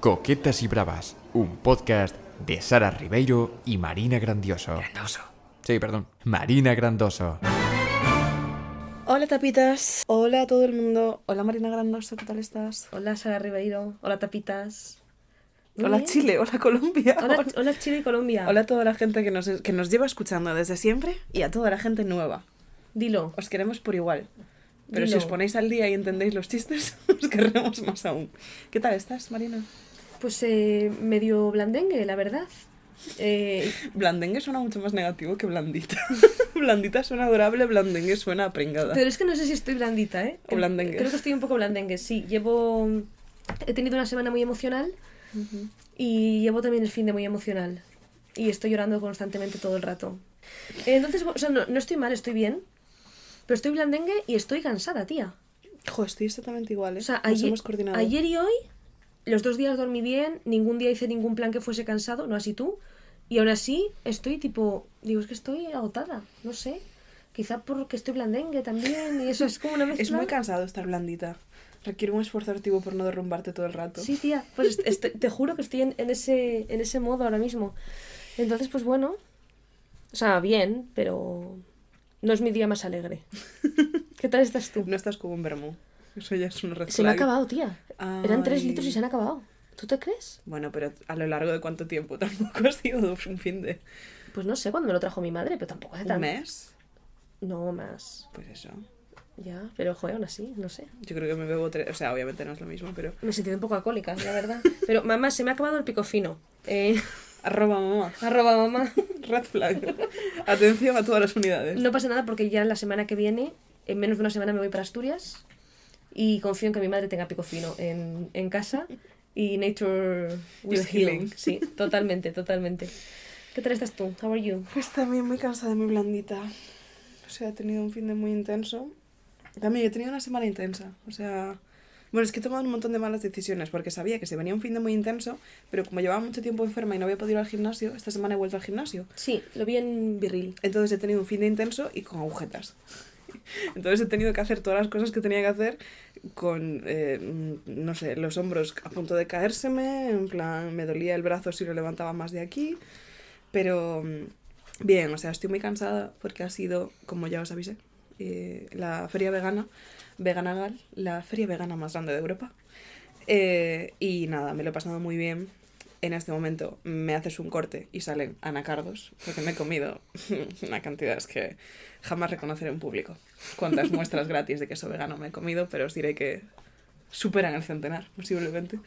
Coquetas y Bravas, un podcast de Sara Ribeiro y Marina Grandioso. Grandoso. Sí, perdón, Marina Grandoso. Hola tapitas. Hola a todo el mundo. Hola Marina Grandoso, ¿qué tal estás? Hola Sara Ribeiro, hola Tapitas. Hola bien. Chile, hola Colombia. Hola, hola Chile y Colombia. Hola a toda la gente que nos, que nos lleva escuchando desde siempre y a toda la gente nueva. Dilo. Os queremos por igual. Pero si os ponéis al día y entendéis los chistes, os querremos más aún. ¿Qué tal estás, Marina? Pues eh, medio blandengue, la verdad. Eh, Blandengue suena mucho más negativo que blandita. blandita suena adorable, blandengue suena pringada. pero es que no sé si estoy blandita, ¿eh? O blandengue. Creo que estoy un poco blandengue, sí. Llevo... He tenido una semana muy emocional y llevo también el fin de muy emocional. Y estoy llorando constantemente todo el rato. Entonces, o sea, no, no estoy mal, estoy bien. Pero estoy blandengue y estoy cansada, tía. Jo, estoy exactamente igual, ¿eh? O sea, ayer, hemos coordinado. ayer y hoy, los dos días dormí bien, ningún día hice ningún plan que fuese cansado, no así tú. Y aún así estoy tipo, digo, es que estoy agotada, no sé. Quizá porque estoy blandengue también y eso es como una mezcla. Es muy cansado estar blandita. Requiere un esfuerzo activo por no derrumbarte todo el rato. Sí, tía, pues estoy- te juro que estoy en, en ese, en ese modo ahora mismo. Entonces, pues bueno, o sea, bien, pero no es mi día más alegre. ¿Qué tal estás tú? No estás como un vermú. Eso ya es un red Se me ha acabado, tía. Eran tres litros y se han acabado. ¿Tú te crees? Bueno, pero a lo largo de cuánto tiempo tampoco ha sido un fin de Pues no sé cuándo me lo trajo mi madre, pero tampoco hace un tanto. mes. No más. Pues eso. Ya, pero joder, aún así, no sé. Yo creo que me bebo tres. O sea, obviamente no es lo mismo, pero. Me he sentido un poco alcohólica, la verdad. Pero mamá, se me ha acabado el pico fino. Eh, Arroba mamá. arroba mamá. Red flag. Atención a todas las unidades. No pasa nada porque ya la semana que viene, en menos de una semana me voy para Asturias y confío en que mi madre tenga pico fino en, en casa y nature will healing. Sí, totalmente, totalmente. ¿Qué tal estás tú? How are you? Pues también muy cansada, muy blandita. O sea, he tenido un fin de muy intenso. También he tenido una semana intensa. O sea, bueno, es que he tomado un montón de malas decisiones porque sabía que se venía un fin de muy intenso, pero como llevaba mucho tiempo enferma y no había podido ir al gimnasio, esta semana he vuelto al gimnasio. Sí, lo vi en Virril. Entonces he tenido un fin de intenso y con agujetas. Entonces he tenido que hacer todas las cosas que tenía que hacer con, eh, no sé, los hombros a punto de caérseme, en plan, me dolía el brazo si lo levantaba más de aquí, pero mm, bien, o sea, estoy muy cansada porque ha sido, como ya os avisé, eh, la feria vegana, Veganagal, la feria vegana más grande de Europa. Eh, y nada, me lo he pasado muy bien. En este momento me haces un corte y salen anacardos, porque me he comido una cantidad que jamás reconoceré en público cuántas muestras gratis de queso vegano me he comido, pero os diré que superan el centenar, posiblemente.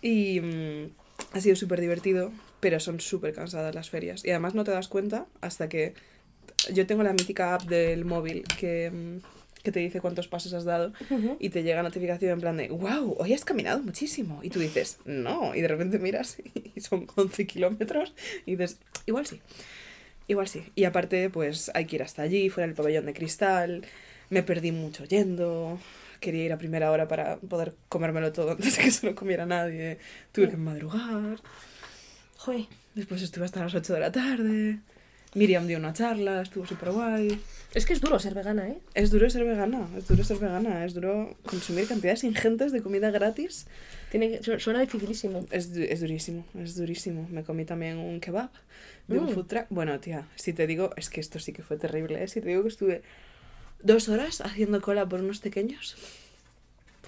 Y mm, ha sido súper divertido, pero son súper cansadas las ferias. Y además no te das cuenta hasta que yo tengo la mítica app del móvil que, mm, que te dice cuántos pasos has dado y te llega notificación en plan de, wow, hoy has caminado muchísimo. Y tú dices, no, y de repente miras y son 11 kilómetros y dices, igual sí, igual sí. Y aparte, pues hay que ir hasta allí, fuera del pabellón de cristal, me perdí mucho yendo, quería ir a primera hora para poder comérmelo todo antes de que se lo comiera nadie, tuve que madrugar, Joder. después estuve hasta las 8 de la tarde. Miriam dio una charla, estuvo súper guay. Es que es duro ser vegana, ¿eh? Es duro ser vegana, es duro ser vegana, es duro consumir cantidades ingentes de comida gratis. Tiene suena dificilísimo. Es, es durísimo, es durísimo. Me comí también un kebab de un Mm. food truck. Bueno, tía, si te digo, es que esto sí que fue terrible, ¿eh? Si te digo que estuve dos horas haciendo cola por unos pequeños,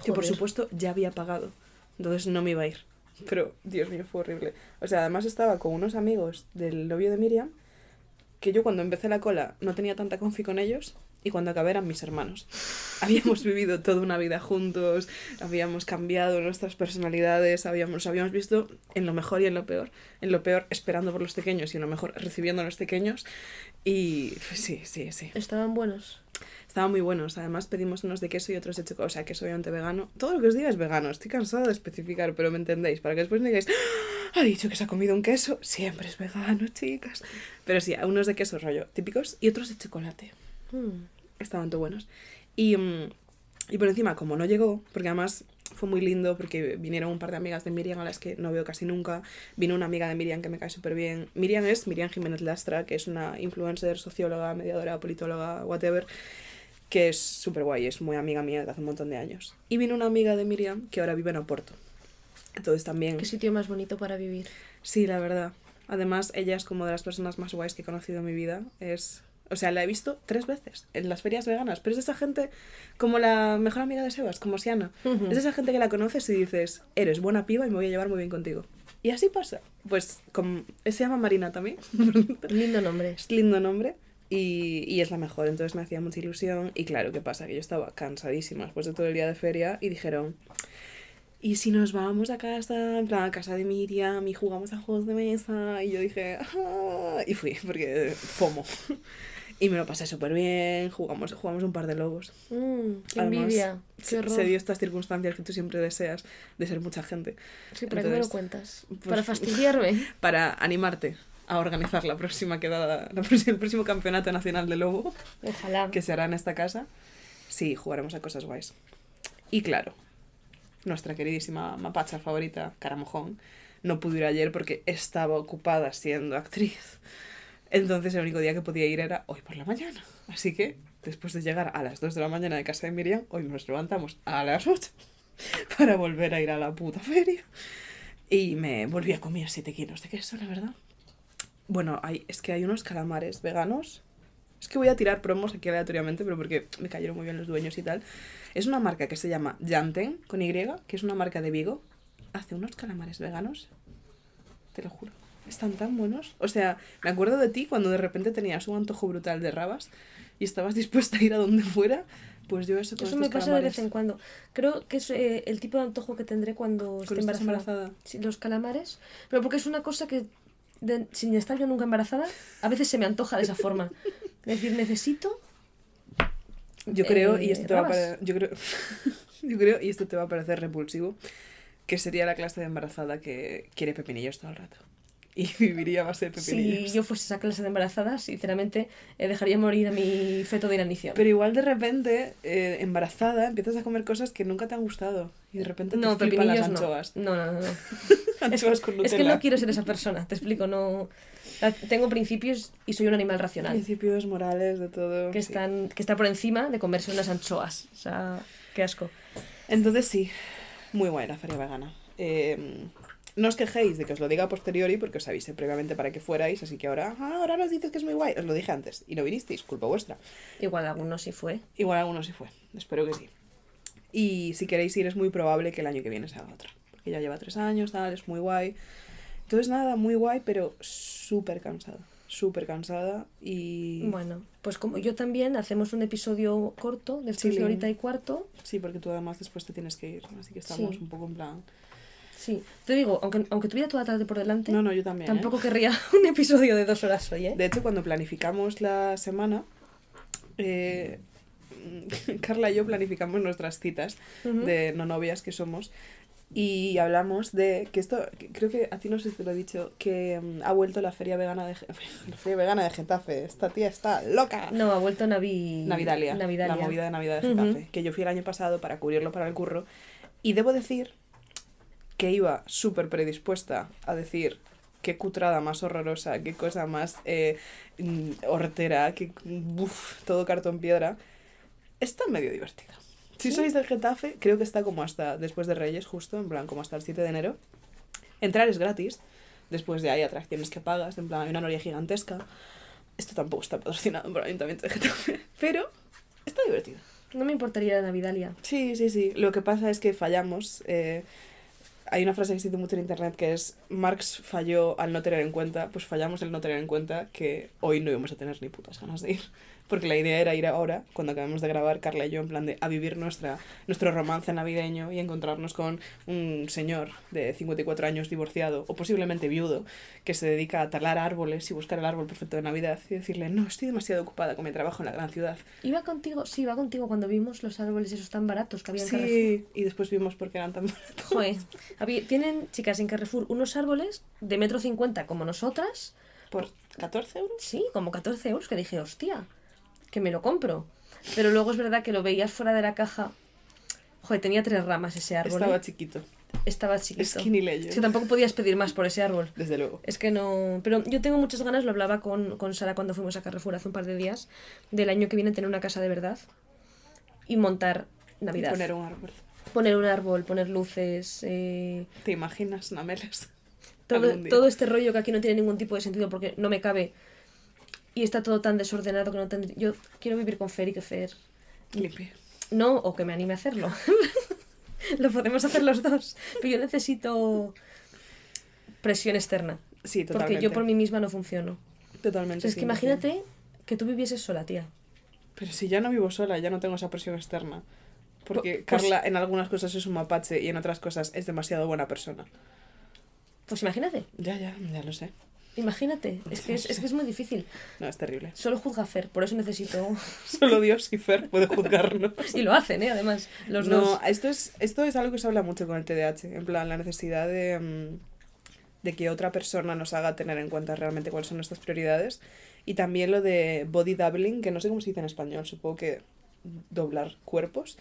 que por Joder. supuesto ya había pagado, entonces no me iba a ir. Pero, Dios mío, fue horrible. O sea, además estaba con unos amigos del novio de Miriam, que yo cuando empecé la cola no tenía tanta confi con ellos, y cuando acabé eran mis hermanos. Habíamos vivido toda una vida juntos, habíamos cambiado nuestras personalidades, habíamos, nos habíamos visto en lo mejor y en lo peor. En lo peor esperando por los pequeños y en lo mejor recibiendo a los pequeños. Y pues, sí, sí, sí. Estaban buenos. Estaban muy buenos. Además pedimos unos de queso y otros de chocolate. O sea, queso obviamente vegano. Todo lo que os diga es vegano. Estoy cansada de especificar, pero me entendéis. Para que después me digáis, "Ah, ha dicho que se ha comido un queso. Siempre es vegano, chicas. Pero sí, unos de queso rollo típicos y otros de chocolate. Mm. Estaban todo buenos. Y, mm, y por encima, como no llegó, porque además fue muy lindo, porque vinieron un par de amigas de Miriam a las que no veo casi nunca. Vino una amiga de Miriam que me cae súper bien. Miriam es Miriam Jiménez Lastra, que es una influencer, socióloga, mediadora, politóloga, whatever, que es súper guay, es muy amiga mía desde hace un montón de años. Y vino una amiga de Miriam que ahora vive en Oporto. está bien. Qué sitio más bonito para vivir. Sí, la verdad. Además, ella es como de las personas más guays que he conocido en mi vida. Es. O sea, la he visto tres veces en las ferias veganas. Pero es de esa gente como la mejor amiga de Sebas, como Siana. Es de esa gente que la conoces y dices, eres buena piba y me voy a llevar muy bien contigo. Y así pasa. Pues con... se llama Marina también. Lindo nombre. es lindo nombre. Y, y es la mejor, entonces me hacía mucha ilusión. Y claro, ¿qué pasa? Que yo estaba cansadísima después de todo el día de feria y dijeron, ¿y si nos vamos a casa, en plan a casa de Miriam y jugamos a juegos de mesa? Y yo dije, "Ah", y fui, porque FOMO. Y me lo pasé súper bien, jugamos, jugamos un par de lobos. Mm, qué Además, envidia. Qué se, se dio estas circunstancias que tú siempre deseas de ser mucha gente. Sí, ¿para qué me lo Entonces, cuentas? pues- Para fastidiarme. Para animarte a organizar la próxima quedada, la próxima- el próximo campeonato nacional de lobo. Ojalá. que se hará en esta casa, sí, jugaremos a cosas guays. Y claro, nuestra queridísima mapacha favorita, Caramojón, no pudo ir ayer porque estaba ocupada siendo actriz. Entonces el único día que podía ir era hoy por la mañana. Así que, después de llegar a las 2 de la mañana de casa de Miriam, hoy nos levantamos a las 8 para volver a ir a la puta feria. Y me volví a comer 7 kilos de queso, la verdad. Bueno, hay, es que hay unos calamares veganos. Es que voy a tirar promos aquí aleatoriamente, pero porque me cayeron muy bien los dueños y tal. Es una marca que se llama Janten, con Y, que es una marca de Vigo. Hace unos calamares veganos. Te lo juro. Están tan buenos. O sea, me acuerdo de ti cuando de repente tenías un antojo brutal de rabas y estabas dispuesta a ir a donde fuera. Pues yo eso con Eso me pasa de vez en cuando. Creo que es eh, el tipo de antojo que tendré cuando esté embarazada. embarazada. Sí, los calamares. Pero porque es una cosa que, de- sin estar yo nunca embarazada, a veces se me antoja de esa forma. Es decir, necesito. Yo creo, y eh, esto te va a rabas. pare- yo creo, yo creo, y esto te va a parecer repulsivo, que sería la clase de embarazada que quiere pepinillos todo el rato. Y viviría a base de Si pepinillos. yo fuese esa clase de embarazada, sinceramente, eh, dejaría morir a mi feto de inanición. Pero igual de repente, eh, embarazada, empiezas a comer cosas que nunca te han gustado. Y de repente te no, flipan las anchoas. No, no, no. no. Anchoas con Es que Nutella. no quiero ser esa persona, te explico, no. Tengo principios y soy un animal racional. Principios morales, de todo. Que, sí. están, que está por encima de comerse unas anchoas. O sea, qué asco. Entonces sí, muy guay la feria vegana. Eh, no os quejéis de que os lo diga a posteriori porque os avisé previamente para que fuerais, así que ahora, ah, ahora nos dices que es muy guay. Os lo dije antes y no vinisteis, culpa vuestra. Igual algunos sí fue. Igual alguno sí fue, espero que sí. Y si queréis ir es muy probable que el año que viene se haga otra, porque ya lleva tres años, tal, es muy guay. Entonces nada, muy guay, pero súper cansada, súper cansada y... Bueno, pues como yo también hacemos un episodio corto, después Sí, de horita y cuarto. Sí, porque tú además después te tienes que ir, así que estamos Sí. un poco en plan... Sí, te digo, aunque, aunque tuviera toda la tarde por delante, No, no, yo también. ¿eh? tampoco querría un episodio de dos horas hoy, ¿eh? De hecho, cuando planificamos la semana, eh, Carla y yo planificamos nuestras citas de no novias que somos y hablamos de que esto, que creo que a ti no sé si te lo he dicho, que mm, ha vuelto la feria vegana de la feria vegana de Getafe. Esta tía está loca. No, ha vuelto Navi... Navidalia, Navidalia. la movida de Navidad de. Getafe, que yo fui el año pasado para cubrirlo para el curro y debo decir que iba súper predispuesta a decir qué cutrada más horrorosa, qué cosa más eh, mm, hortera, que uf, todo cartón piedra. Está medio divertida. Si sois del Getafe, creo que está como hasta después de Reyes, justo, en plan como hasta el 7 de enero. Entrar es gratis. Después de ahí atracciones que pagas, en plan hay una noria gigantesca. Esto tampoco está patrocinado por el Ayuntamiento de Getafe, pero está divertido. No me importaría la Navidalia. Sí, sí, sí. Lo que pasa es que fallamos. eh, hay una frase que existe mucho en internet que es Marx falló al no tener en cuenta, pues fallamos el no tener en cuenta que hoy no íbamos a tener ni putas ganas de ir. Porque la idea era ir ahora, cuando acabemos de grabar, Carla y yo, en plan de a vivir nuestra, nuestro romance navideño y encontrarnos con un señor de 54 años divorciado o posiblemente viudo que se dedica a talar árboles y buscar el árbol perfecto de Navidad y decirle, no, estoy demasiado ocupada con mi trabajo en la gran ciudad. Iba contigo, sí, iba contigo cuando vimos los árboles esos tan baratos que había en Carrefour. Sí, y después vimos por qué eran tan baratos. Joder. Había- tienen, chicas, en Carrefour unos árboles de metro cincuenta como nosotras. ¿Por 14 euros? Sí, como 14 euros, que dije, hostia, que me lo compro. Pero luego es verdad que lo veías fuera de la caja. Joder, tenía tres ramas ese árbol. Estaba ¿eh? chiquito, Estaba chiquito. skinny legend. Es que tampoco podías pedir más por ese árbol. desde luego. Es que no. Pero yo tengo muchas ganas, lo hablaba con, con Sara cuando fuimos a Carrefour hace un par de días, del año que viene tener una casa de verdad y montar Y Navidad. poner un árbol. Poner un árbol, poner luces, eh, ¿Te imaginas, Nameles? todo, todo este rollo que aquí no tiene ningún tipo de sentido porque no me cabe y está todo tan desordenado que no tendría... Yo quiero vivir con Fer y que Fer Limpie. no, o que me anime a hacerlo. Lo podemos hacer los dos. Pero yo necesito presión externa. Sí, totalmente. Porque yo por mí misma no funciono. Totalmente. O sea, es sí, que no imagínate que tú vivieses sola, tía. Pero si ya no vivo sola, ya no tengo esa presión externa. Porque Pues- Carla en algunas cosas es un mapache y en otras cosas es demasiado buena persona. Pues imagínate, Ya, ya, ya lo sé. Imagínate. Es que es, es que es muy difícil. No, es terrible. Solo juzga Fer, por eso necesito... Solo Dios y Fer puede juzgarnos. Y lo hacen, ¿eh? Además, los no, dos. esto es, esto es algo que se habla mucho con el TDAH. En plan, la necesidad de, mm, de que otra persona nos haga tener en cuenta realmente cuáles son nuestras prioridades. Y también lo de body doubling, que no sé cómo se dice en español, supongo que doblar cuerpos,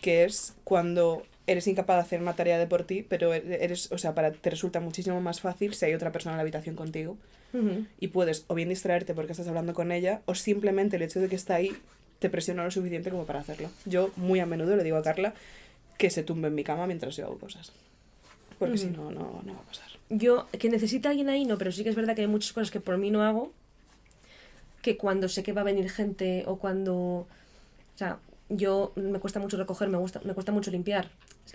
que es cuando eres incapaz de hacer una tarea de por ti, pero eres, o sea, para, te resulta muchísimo más fácil si hay otra persona en la habitación contigo y puedes o bien distraerte porque estás hablando con ella o simplemente el hecho de que está ahí te presiona lo suficiente como para hacerlo. Yo muy a menudo le digo a Carla que se tumbe en mi cama mientras yo hago cosas. Porque si no, no, no va a pasar. Yo, que necesita alguien ahí, no, pero sí que es verdad que hay muchas cosas que por mí no hago, que cuando sé que va a venir gente o cuando... O sea, yo me cuesta mucho recoger, me, gusta, me cuesta mucho limpiar.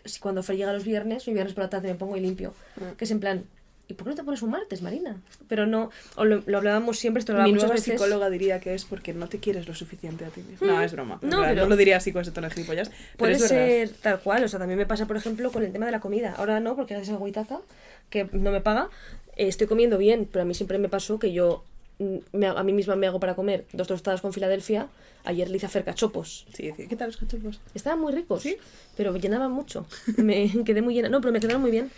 Si cuando Fer llega los viernes, mi viernes por la tarde me pongo y limpio. Mm. Que es en plan, ¿y por qué no te pones un martes, Marina? Pero no, o lo, lo hablábamos siempre, esto lo Mi hablábamos nueva muchas veces. psicóloga diría que es porque no te quieres lo suficiente a ti mismo. Mm. No, es broma. No, pero- no lo diría así con ese tono de gilipollas. Pero Puede es verdad. ser tal cual, o sea, también me pasa, por ejemplo, con el tema de la comida. Ahora no, porque gracias a que no me paga, eh, estoy comiendo bien, pero a mí siempre me pasó que yo me a mí misma me hago para comer dos tostadas con Filadelfia. Ayer le hice hacer cachopos. Sí, decía, ¿qué tal los cachorros? Estaban muy ricos, ¿Sí? pero llenaban mucho. Me quedé muy llena. No, pero me quedaron muy bien.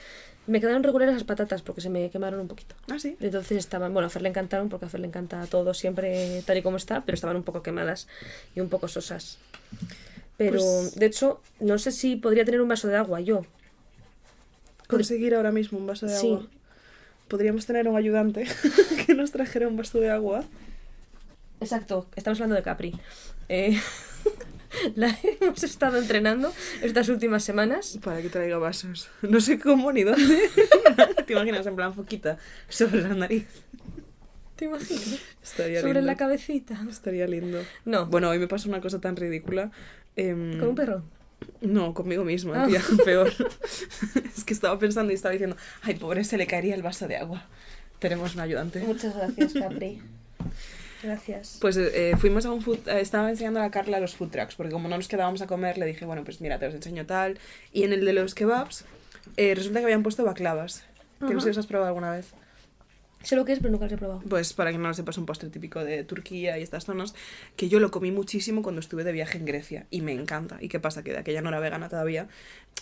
Me quedaron regulares las patatas porque se me quemaron un poquito. Ah, sí. Entonces estaban, bueno, a Fer le encantaron porque a Fer le encanta todo siempre tal y como está, pero estaban un poco quemadas y un poco sosas. Pero, Pues- de hecho, no sé si podría tener un vaso de agua yo. Conseguir ahora mismo un vaso de Sí. agua. Podríamos tener un ayudante que nos trajera un vaso de agua. Exacto, estamos hablando de Capri. Eh, la hemos estado entrenando estas últimas semanas. Para que traiga vasos. No sé cómo ni dónde. ¿Te imaginas en plan foquita sobre la nariz? ¿Te imaginas? Estaría Sobre lindo. la cabecita. Estaría lindo. No, Bueno, hoy me pasó una cosa tan ridícula. em, con un perro. No, conmigo misma, Ah. tía, peor. es que estaba pensando y estaba diciendo, ay, pobre, se le caería el vaso de agua. Tenemos un ayudante. Muchas gracias, Capri. Gracias. Pues eh, fuimos a un food, eh, estaba enseñando a Carla los food trucks, porque como no nos quedábamos a comer, le dije, bueno, pues mira, te los enseño tal. Y en el de los kebabs, eh, resulta que habían puesto baklavas. Que no sé si los has probado alguna vez. Sé lo que es, pero nunca los he probado. Pues para que no lo sepas, un postre típico de Turquía y estas zonas, que yo lo comí muchísimo cuando estuve de viaje en Grecia y me encanta. ¿Y qué pasa? Que de aquella no era vegana todavía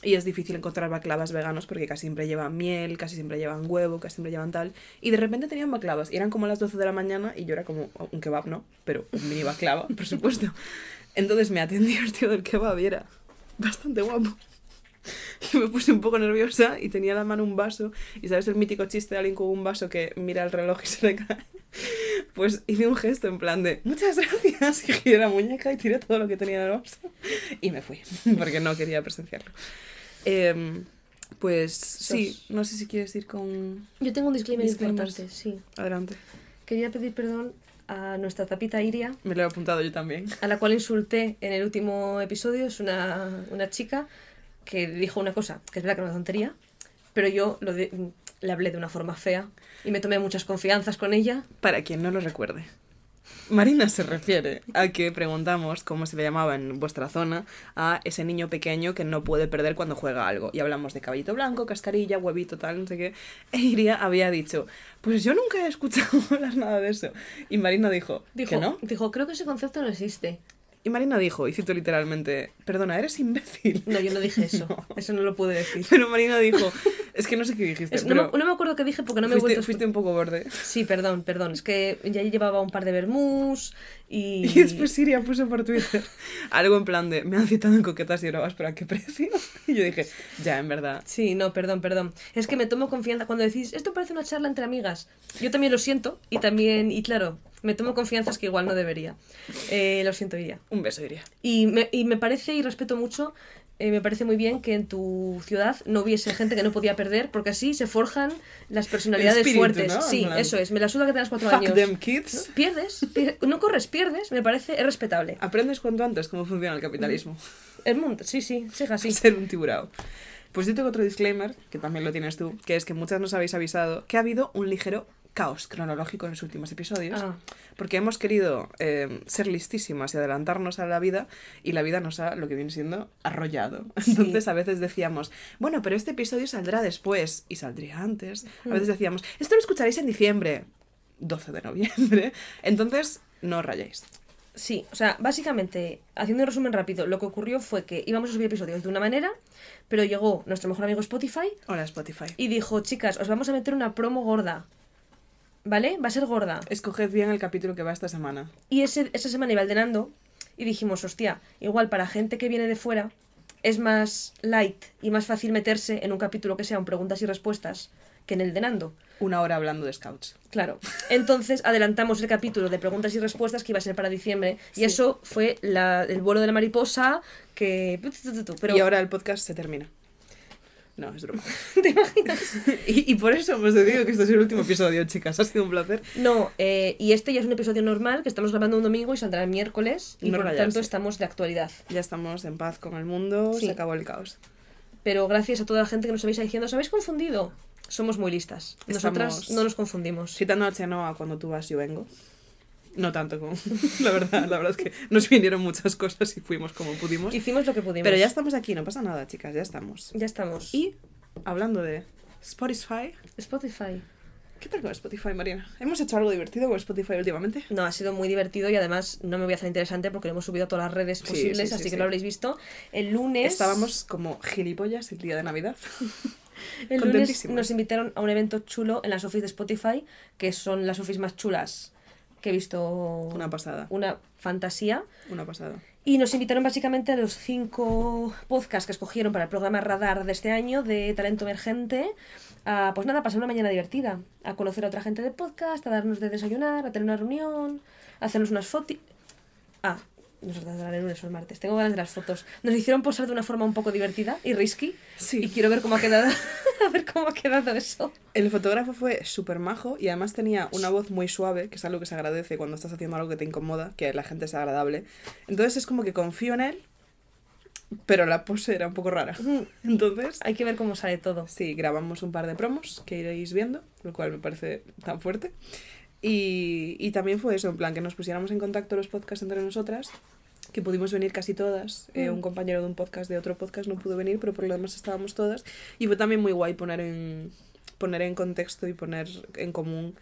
y es difícil encontrar baklavas veganos porque casi siempre llevan miel, casi siempre llevan huevo, casi siempre llevan tal. Y de repente tenían baklavas eran como las 12 de la mañana y yo era como un kebab, ¿no? Pero un mini baklava, por supuesto. Entonces me atendió el tío del kebab y era bastante guapo. Me puse un poco nerviosa y tenía en la mano un vaso. Y sabes el mítico chiste de alguien con un vaso que mira el reloj y se le cae. Pues hice un gesto en plan de muchas gracias y giré la muñeca y tiré todo lo que tenía en el vaso. Y me fui, porque no quería presenciarlo. Em, pues sí, no sé si quieres ir con... Yo tengo un disclaimer importante, sí. Adelante. Quería pedir perdón a nuestra tapita Iria, Me lo he apuntado yo también. a la cual insulté en el último episodio. Es una, una chica que dijo una cosa, que es verdad que es una tontería, pero yo lo de- le hablé de una forma fea y me tomé muchas confianzas con ella. Para quien no lo recuerde. Marina se refiere a que preguntamos cómo se le llamaba en vuestra zona a ese niño pequeño que no puede perder cuando juega algo. Y hablamos de caballito blanco, cascarilla, huevito, tal, no sé qué. E Iria había dicho, pues yo nunca he escuchado hablar nada de eso. Y Marina dijo, Dijo, ¿que no? dijo, creo que ese concepto no existe. Y Marina dijo, y cito literalmente, perdona, eres imbécil. No, yo no dije eso. No. Eso no lo pude decir. Pero Marina dijo, es que no sé qué dijiste, Es- no, pero me, no me acuerdo qué dije porque no me he fuiste, vuelto a fuiste un poco borde. Sí, perdón, perdón. Es que ya llevaba un par de vermús y... Y después Siria puso por Twitter algo en plan de, me han citado en coquetas y bravas, pero ¿a qué precio? Y yo dije, ya, en verdad. Sí, no, perdón, perdón. Es que me tomo confianza cuando decís, esto parece una charla entre amigas. Yo también lo siento y también, y claro, me tomo confianzas que igual no debería. Eh, lo siento, Iria. Un beso, Iria. Y me, y me parece y respeto mucho eh, me parece muy bien que en tu ciudad no hubiese gente que no podía perder, porque así se forjan las personalidades espíritu, fuertes. ¿no? Sí, eso es. Me la suda que tengas cuatro Fuck años. them kids. Pierdes, pier- no corres, pierdes, me parece, es respetable. Aprendes cuanto antes cómo funciona el capitalismo. El mundo, sí, sí, siga así. Ser un tiburao. Pues yo tengo otro disclaimer, que también lo tienes tú, que es que muchas nos habéis avisado que ha habido un ligero caos cronológico en los últimos episodios. Ah, Porque hemos querido eh, ser listísimas y adelantarnos a la vida y la vida nos ha, lo que viene siendo, arrollado. Entonces a veces decíamos, bueno, pero este episodio saldrá después y saldría antes. A veces decíamos, esto lo escucharéis en diciembre, 12 de noviembre. Entonces, no os rayéis. sí, o sea, básicamente, haciendo un resumen rápido, lo que ocurrió fue que íbamos a subir episodios de una manera, pero llegó nuestro mejor amigo Spotify Hola Spotify. y dijo, chicas, os vamos a meter una promo gorda. ¿Vale? Va a ser gorda. Escoged bien el capítulo que va esta semana. Y ese, esa semana iba el de Nando y dijimos, hostia, igual para gente que viene de fuera es más light y más fácil meterse en un capítulo que sea un preguntas y respuestas que en el de Nando. Una hora hablando de scouts. Claro. Entonces adelantamos el capítulo de preguntas y respuestas que iba a ser para diciembre y eso fue la- el vuelo de la mariposa que... Pero Y ahora el podcast se termina. No, es broma. ¿Te imaginas? Y, y por eso hemos decidido que este es el último episodio, chicas. Ha sido un placer. No, eh, y este ya es un episodio normal que estamos grabando un domingo y saldrá el miércoles y No por lo tanto estamos de actualidad. Ya estamos en paz con el mundo, Sí. se acabó el caos. Pero gracias a toda la gente que nos habéis diciendo, ¿os habéis confundido? Somos muy listas. Nosotras Estamos- no nos confundimos. Citando a Chenoa, cuando tú vas, yo vengo. No tanto como... La verdad, la verdad es que nos vinieron muchas cosas y fuimos como pudimos. Hicimos lo que pudimos. Pero ya estamos aquí, no pasa nada, chicas, ya estamos. Ya estamos. Y hablando de Spotify, Spotify. ¿qué tal con Spotify, Mariana? ¿Hemos hecho algo divertido con Spotify últimamente? No, ha sido muy divertido y además no me voy a hacer interesante porque lo hemos subido a todas las redes posibles, sí, sí, así sí. que lo habréis visto. El lunes. Estábamos como gilipollas el día de Navidad. El lunes nos invitaron a un evento chulo en las office de Spotify, que son las office más chulas que he visto. Una pasada, Una fantasía. una pasada. Y nos invitaron básicamente a los cinco podcasts que escogieron para el programa Radar de este año de talento emergente. A, pues nada, pasar una mañana divertida. A conocer a otra gente de podcast, a darnos de desayunar, a tener una reunión, a hacernos unas fotos. Ah, nos darán el lunes o el martes. Tengo ganas de las fotos. Nos hicieron posar de una forma un poco divertida y risky. Sí. Y quiero ver cómo ha quedado. a ver cómo ha quedado eso. El fotógrafo fue súper majo y además tenía una voz muy suave, que es algo que se agradece cuando estás haciendo algo que te incomoda, que la gente sea agradable. Entonces es como que confío en él, pero la pose era un poco rara. Entonces, Hay que ver cómo sale todo. sí, grabamos un par de promos que iréis viendo, lo cual me parece tan fuerte. Y, y también fue eso, en plan, que nos pusiéramos en contacto los podcasts entre nosotras, que pudimos venir casi todas. Eh, Mm. un compañero de un podcast de otro podcast no pudo venir, pero por lo demás estábamos todas. Y fue también muy guay poner en, poner en contexto y poner en común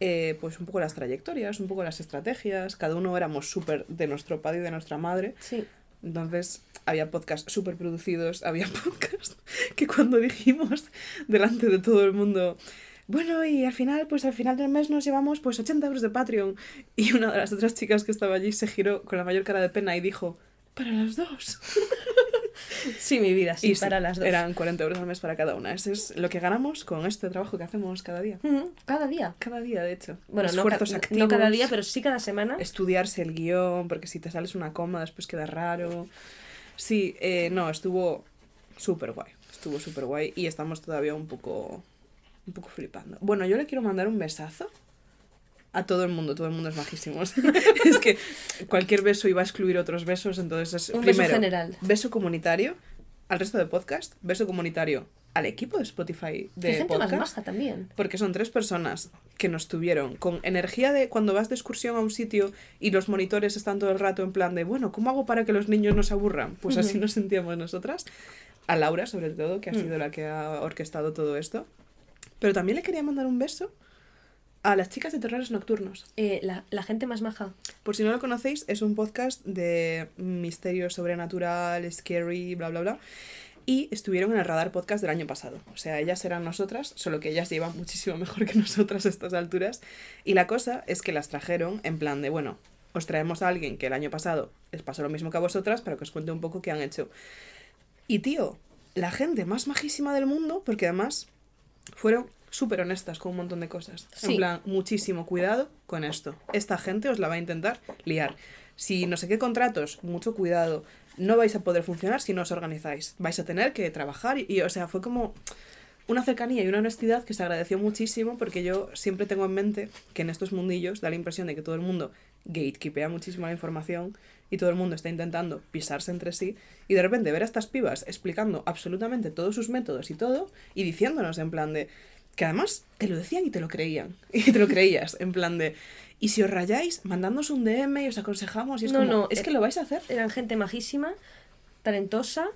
eh, pues un poco las trayectorias, un poco las estrategias. Cada uno éramos súper de nuestro padre y de nuestra madre. Sí. Entonces había podcasts súper producidos, había podcasts que cuando dijimos delante de todo el mundo, bueno, y al final, pues al final del mes nos llevamos pues 80 euros de Patreon. Y una de las otras chicas que estaba allí se giró con la mayor cara de pena y dijo, para las dos. Sí, mi vida, sí, y sí, para las dos. Eran 40 euros al mes para cada una. Ese es lo que ganamos con este trabajo que hacemos cada día. Cada día. Cada día, de hecho. Bueno, no, Esfuerzos ca- activos. no cada día, pero sí cada semana. estudiarse el guion, porque si te sales una coma después queda raro. Sí, eh, no, estuvo súper guay. Estuvo súper guay y estamos todavía un poco, un poco flipando. Bueno, yo le quiero mandar un besazo a todo el mundo, todo el mundo es majísimo. es que cualquier beso iba a excluir otros besos, entonces es Un beso primero general. beso comunitario al resto de podcast, beso comunitario al equipo de Spotify de gente podcast. más maja también. Porque son tres personas que nos tuvieron con energía de cuando vas de excursión a un sitio y los monitores están todo el rato en plan de, bueno, ¿cómo hago para que los niños no se aburran? Pues así nos sentíamos nosotras. A Laura, sobre todo, que ha Mm. sido la que ha orquestado todo esto. Pero también le quería mandar un beso a las chicas de Terrores Nocturnos. Eh, la, la gente más maja. Por si no lo conocéis, es un podcast de misterio sobrenatural, scary, bla, bla, bla. Y estuvieron en el Radar Podcast del año pasado. O sea, ellas eran nosotras, solo que ellas llevan muchísimo mejor que nosotras a estas alturas. Y la cosa es que las trajeron en plan de, bueno, os traemos a alguien que el año pasado les pasó lo mismo que a vosotras, para que os cuente un poco qué han hecho. Y tío, la gente más majísima del mundo, porque además fueron súper honestas con un montón de cosas. Sí. En plan, muchísimo cuidado con esto. Esta gente os la va a intentar liar. Si no sé qué contratos, mucho cuidado. no vais a poder funcionar si no os organizáis. Vais a tener que trabajar y, y, o sea, fue como una cercanía y una honestidad que se agradeció muchísimo porque yo siempre tengo en mente que en estos mundillos da la impresión de que todo el mundo gatekeepea muchísimo la información y todo el mundo está intentando pisarse entre sí y de repente ver a estas pibas explicando absolutamente todos sus métodos y todo y diciéndonos en plan de que además te lo decían y te lo creían y te lo creías en plan de y si os rayáis mandándonos un DM y os aconsejamos y es No, como no, es eh, que lo vais a hacer Eran gente majísima, talentosa.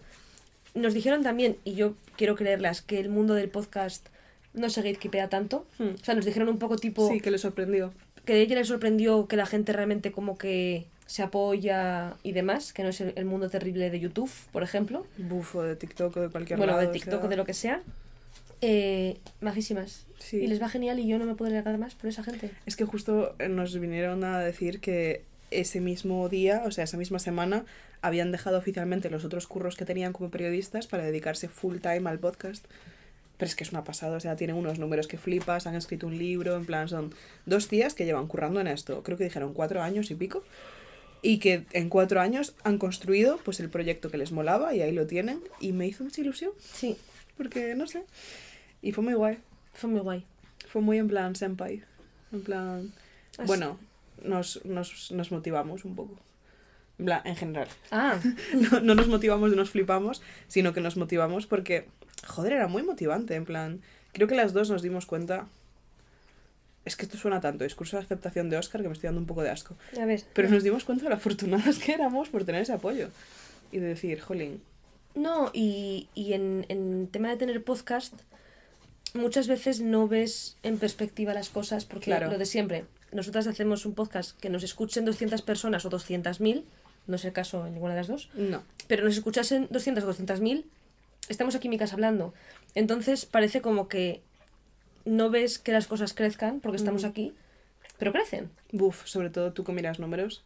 Nos dijeron también, y yo quiero creerlas, que el mundo del podcast no se gatekeepea tanto. Hmm. O sea, nos dijeron un poco tipo sí que le sorprendió que a ella le sorprendió que la gente realmente como que se apoya y demás, que no es el, el mundo terrible de YouTube, por ejemplo. bufo de TikTok o de cualquier bueno, lado de TikTok o de lo que sea. Eh, majísimas. Sí. Y les va genial y yo no me puedo alegar más por esa gente. Es que justo eh, nos vinieron a decir que ese mismo día, o sea, esa misma semana, habían dejado oficialmente los otros curros que tenían como periodistas para dedicarse full time al podcast. Pero es que es una pasada, o sea, tienen unos números que flipas, han escrito un libro, en plan, son dos tías que llevan currando en esto, creo que dijeron cuatro años y pico, y que en cuatro años han construido pues el proyecto que les molaba y ahí lo tienen, y me hizo mucha ilusión, Sí, porque no sé, y fue muy guay. fue muy guay. Fue muy en plan senpai. En plan. Así. Bueno, nos, nos, nos motivamos un poco. En plan, en general. Ah, No, no nos motivamos y nos flipamos, sino que nos motivamos porque, joder, era muy motivante. En plan, creo que las dos nos dimos cuenta. Es que esto suena tanto, discurso de aceptación de Oscar, que me estoy dando un poco de asco. a ver. Pero nos dimos cuenta de lo afortunadas que éramos por tener ese apoyo. Y de decir, jolín, No, y, y en, en tema de tener podcast, muchas veces no ves en perspectiva las cosas, porque Claro. lo de siempre, nosotras hacemos un podcast que nos escuchen 200 personas o 200.000, no es el caso en ninguna de las dos, no. pero nos escuchasen 200 o 200.000, estamos aquí en mi casa hablando. Entonces parece como que no ves que las cosas crezcan porque estamos Mm. aquí, pero crecen. Buf, sobre todo tú que miras números,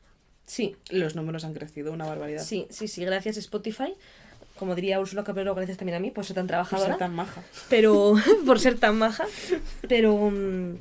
Sí, los números han crecido una barbaridad. sí, sí, sí, gracias Spotify. Como diría Úrsula Cabrero, gracias también a mí por ser tan Por trabajadora. ser tan maja. pero por ser tan maja. Pero mm,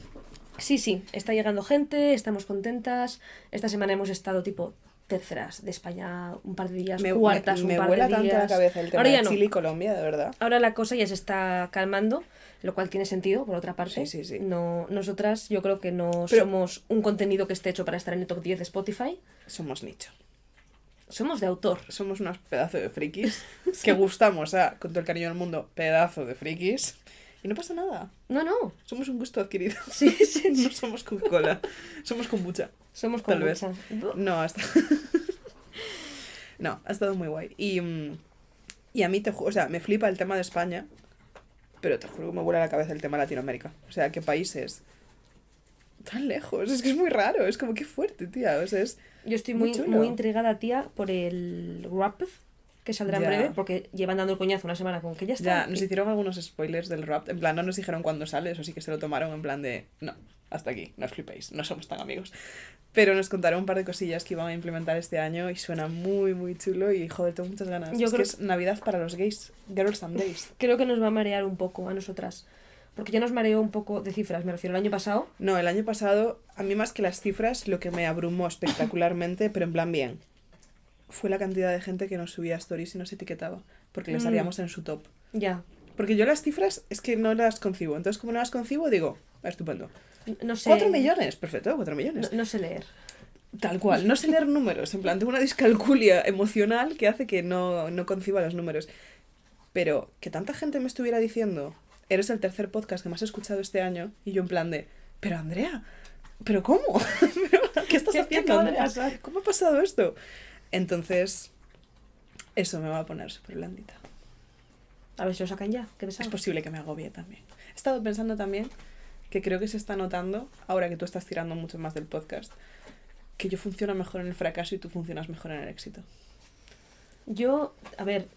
sí, sí, está llegando gente, estamos contentas. Esta semana hemos estado tipo terceras de España un par de días, Me, cuartas me, un par vuela de tanto días. la cabeza el tema Ahora ya de no. Chile y Colombia, de verdad. Ahora la cosa ya se está calmando, lo cual tiene sentido, por otra parte. Sí, sí, sí. No, nosotras yo creo que no Pero- somos un contenido que esté hecho para estar en el top 10 de Spotify. Somos nicho. Somos de autor. Somos unos pedazos de frikis que gustamos a, con todo el cariño del mundo, pedazo de frikis. Y no pasa nada. No, no. Somos un gusto adquirido. Sí, sí, No somos Coca-Cola. Somos kombucha. Somos Tal como vez. No, hasta... no, ha estado muy guay. Y, mm, y a mí, te o sea, me flipa el tema de España, pero te juro que me vuela la cabeza el tema Latinoamérica. O sea, qué países tan lejos. Es que es muy raro. Es como, qué fuerte, tía. O sea, es... Yo estoy Muy muy, chulo. muy intrigada, tía, por el rap que saldrá en breve, porque llevan dando el coñazo una semana con que ya está. Ya, nos hicieron algunos spoilers del rap. En plan, no nos dijeron cuándo sale, eso sí que se lo tomaron en plan de, no, hasta aquí, no os flipéis, no somos tan amigos. Pero nos contaron un par de cosillas que iban a implementar este año y suena muy, muy chulo y joder, tengo muchas ganas. Yo es creo- que es Navidad para los gays, Girls and Days. Creo que nos va a marear un poco a nosotras. Porque ya nos mareó un poco de cifras, me refiero al año pasado. No, el año pasado, a mí más que las cifras, lo que me abrumó espectacularmente, pero en plan bien, fue la cantidad de gente que nos subía stories y nos etiquetaba, porque les Mm. salíamos en su top. Ya. Porque yo las cifras es que no las concibo, entonces como no las concibo, digo, estupendo. No sé. Cuatro millones, perfecto, cuatro millones. No, no sé leer. Tal cual, no sé leer números, en plan, tengo una discalculia emocional que hace que no, no conciba los números. Pero que tanta gente me estuviera diciendo, eres el tercer podcast que más he escuchado este año, y yo en plan de, pero Andrea, ¿pero cómo? ¿Pero ¿Qué estás ¿Qué- haciendo, Andrea? ¿Cómo ha pasado esto? Entonces, eso me va a poner súper blandita. A ver si lo sacan ya. ¿Qué Es posible que me agobie también. He estado pensando también que creo que se está notando, ahora que tú estás tirando mucho más del podcast, que yo funciono mejor en el fracaso y tú funcionas mejor en el éxito. Yo, a ver,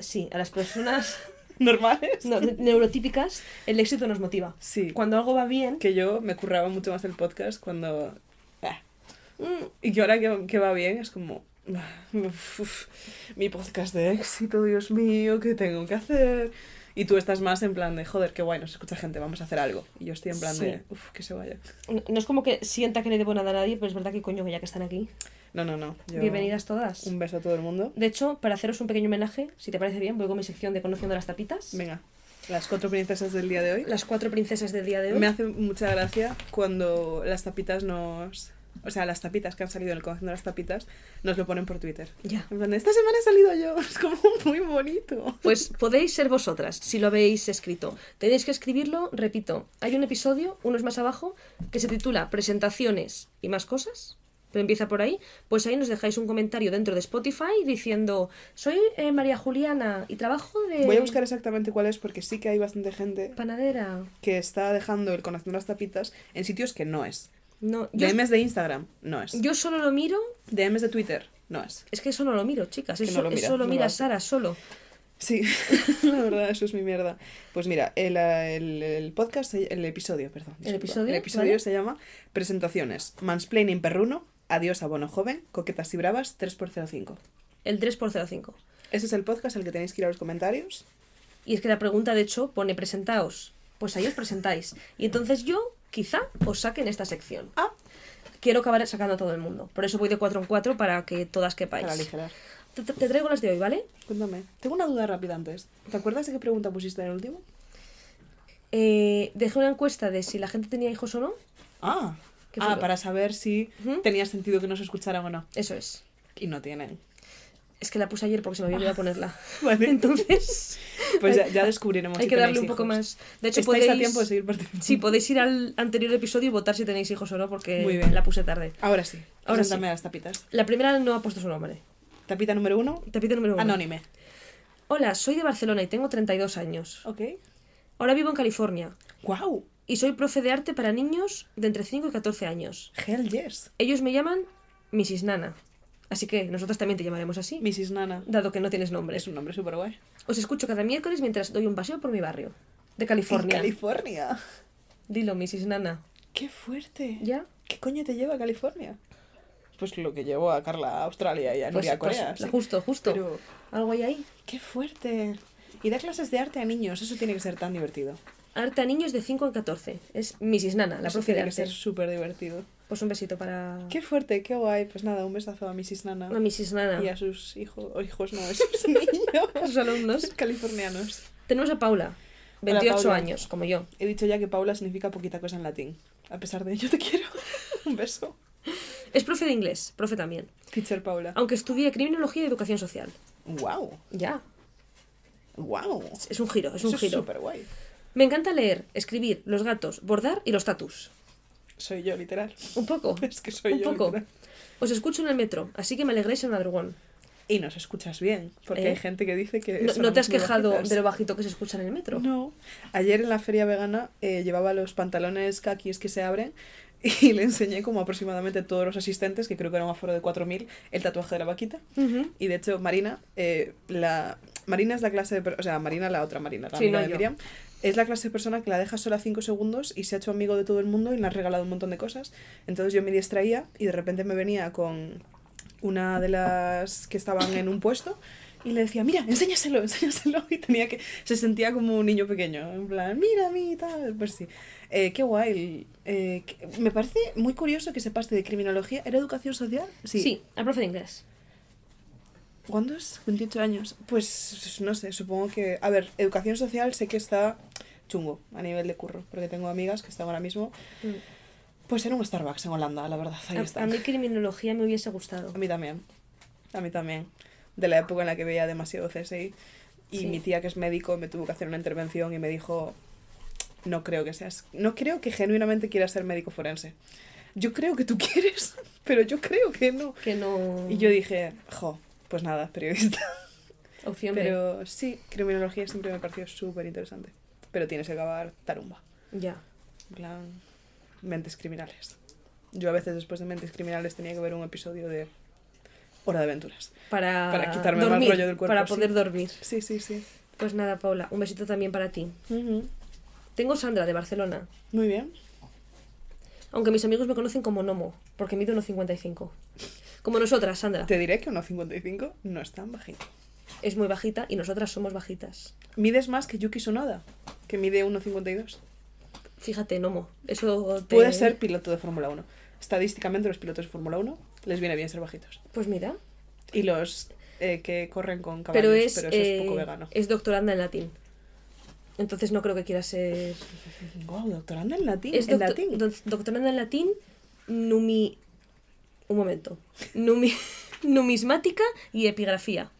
sí, a las personas ¿Normales? no, ne- neurotípicas, el éxito nos motiva. Sí. Cuando algo va bien, Que yo me curraba mucho más el podcast cuando... ah. mm, Y que ahora que, que va bien es como... uf, mi podcast de éxito, Dios mío, ¿qué tengo que hacer? Y tú estás más en plan de, joder, qué guay, nos escucha gente, vamos a hacer algo. Y yo estoy en plan Sí. de, uff, que se vaya. No, no es como que sienta que le debo nada a nadie, pero es verdad que coño, que ya que están aquí. No, no, no. yo- Bienvenidas todas. Un beso a todo el mundo. De hecho, para haceros un pequeño homenaje, si te parece bien, voy con mi sección de Conociendo las Tapitas. Venga, las cuatro princesas del día de hoy. Las cuatro princesas del día de hoy. Me hace mucha gracia cuando las tapitas nos... O sea, las tapitas que han salido en el Conociendo las Tapitas nos lo ponen por Twitter. Ya. En plan, esta semana he salido yo. Es como muy bonito. Pues podéis ser vosotras, si lo habéis escrito. Tenéis que escribirlo, repito. Hay un episodio, unos más abajo, que se titula Presentaciones y más cosas. Pero empieza por ahí. Pues ahí nos dejáis un comentario dentro de Spotify diciendo: Soy eh, María Juliana y trabajo de. Voy a buscar exactamente cuál es porque sí que hay bastante gente Panadera. que está dejando el Conociendo las Tapitas en sitios que no es. No, yo, DMs de Instagram, no es. yo solo lo miro. DMs de Twitter, no es. Es que eso no lo miro, chicas. Que Eso, no lo mira, eso lo no mira lo. Sara solo. Sí, la verdad, eso es mi mierda. Pues mira, el, el- el podcast, el episodio, perdón. ¿El episodio? El episodio ¿Vale? se llama Presentaciones, Mansplaining Perruno, Adiós a Bono Joven, Coquetas y Bravas, 3x05. El 3x05. Ese es el podcast al que tenéis que ir a los comentarios. Y es que la pregunta, de hecho, pone presentaos. Pues ahí os presentáis. Y entonces yo, quizá, os saque en esta sección. Ah, Quiero acabar sacando a todo el mundo. Por eso voy de 4 en 4 para que todas quepáis. para aligerar. Te, traigo las de hoy, ¿vale? Cuéntame. Tengo una duda rápida antes. ¿Te acuerdas de qué pregunta pusiste en el último? Eh, dejé una encuesta de si la gente tenía hijos o no. Ah, ¿Qué ah para saber si tenía sentido que nos escucharan o no. Eso es. Y no tienen. Es que la puse ayer porque se me había olvidado ponerla. Vale. Entonces, Pues ya, ya descubriremos hay si que darle un poco hijos. más. De hecho, podéis, a tiempo de seguir participando. sí, podéis ir al anterior episodio y votar si tenéis hijos o no porque Muy bien. la puse tarde. Ahora sí. Ahora a las tapitas. La primera no ha puesto su nombre. Tapita número uno, Tapita número uno. anónime. Hola, soy de Barcelona y tengo 32 años. Ok. Ahora vivo en California ¡Wow! y soy profe de arte para niños de entre 5 y 14 años. Hell yes. Ellos me llaman Mrs. Nana. Así que nosotras también te llamaremos así, Mrs. Nana. dado que no tienes nombre. Es un nombre súper guay. Os escucho cada miércoles mientras doy un paseo por mi barrio. De En California. California. Dilo, Mrs. Nana. ¡Qué fuerte! ¿Ya? ¿Qué coño te lleva a California? Pues lo que llevó a Carla a Australia y a Pues, Nuria a pues, Corea. sí. justo, justo. Pero, Algo hay ahí. ¡qué fuerte! Y da clases de arte a niños, eso tiene que ser tan divertido. Arte a niños de 5 a 14. Es Mrs. Nana, la eso profe de tiene que arte. ser súper divertido. Pues un besito para... ¡Qué fuerte, qué guay! Pues nada, un besazo a Mrs. Nana. A Mrs. Nana. Y a sus hijos, o hijos no, a sus niños. A sus alumnos. californianos. Tenemos a Paula, 28 Paula. años, como yo. He dicho ya que Paula significa poquita cosa en latín. A pesar de ello, te quiero. Un beso. Es profe de inglés, profe también. Teacher Paula. Aunque estudia criminología y educación social. ¡Wow! Ya, ¡Wow! es- es un giro, es un Eso es giro. súper guay. Me encanta leer, escribir, los gatos, bordar y los tatus. Soy yo, literal. Un poco. Es que soy un yo. poco. literal. Os escucho en el metro, así que me alegréis el madrugón. Y nos escuchas bien, porque ¿Eh? hay gente que dice que. ¿No, no te has quejado bajitas. de lo bajito que se escucha en el metro? No. Ayer en la feria vegana eh, llevaba los pantalones kakis que se abren y le enseñé como aproximadamente todos los asistentes, que creo que era un aforo de 4.000, el tatuaje de la vaquita. Ujú. Y de hecho, Marina, eh, la... Marina es la clase de... O sea, Marina, la otra Marina, la Sí, amiga no de. Miriam, es la clase de persona que la deja sola 5 segundos y se ha hecho amigo de todo el mundo y le ha regalado un montón de cosas. Entonces yo me distraía y de repente me venía con una de las que estaban en un puesto y le decía, mira, enséñaselo, enséñaselo. Y tenía que... Se sentía como un niño pequeño, en plan, mira a mí y tal. Pues sí. Eh, qué guay. Eh, que- me parece muy curioso que sepaste de criminología. ¿Era educación social? Sí, al profe de inglés. ¿Cuándo es? 28 años. Pues no sé, supongo que... A ver, educación social sé que está chungo a nivel de curro, porque tengo amigas que están ahora mismo... Pues en un Starbucks en Holanda, la verdad, ahí A, están. a mí criminología me hubiese gustado. A mí también. A mí también. De la época en la que veía demasiado CSI. Y Sí. mi tía, que es médico, me tuvo que hacer una intervención y me dijo, no creo que seas... No creo que genuinamente quieras ser médico forense. Yo creo que tú quieres, pero yo creo que no. Que no... Y yo dije, jo, pues nada, periodista. Opción B. Pero sí, criminología siempre me pareció súper interesante. Pero tienes que acabar tarumba. Ya. En plan, mentes criminales. Yo a veces después de mentes criminales tenía que ver un episodio de Hora de Aventuras. Para, Para quitarme el mal dormir, rollo del cuerpo, Para sí. poder dormir. Sí, sí, sí. Pues nada, Paula, un besito también para ti. Tengo Sandra de Barcelona. Muy bien. Aunque mis amigos me conocen como Nomo, porque mido 1,55. Como nosotras, Sandra. Te diré que 1,55 no es tan bajito. es muy bajita y nosotras somos bajitas. Mides más que Yuki Sonoda, que mide 1,52. Fíjate, Nomo, eso te... Puede ser piloto de Fórmula 1. Estadísticamente, los pilotos de Fórmula 1 les viene bien ser bajitos. Pues mira, Y los eh, que corren con caballos, pero pero, es, eso eh, es poco vegano. es doctoranda en latín. Entonces no creo que quiera ser... Wow, doctoranda en latín. Es en latín. doc- doctoranda en latín, numi... Un momento. Numi... numismática y epigrafía.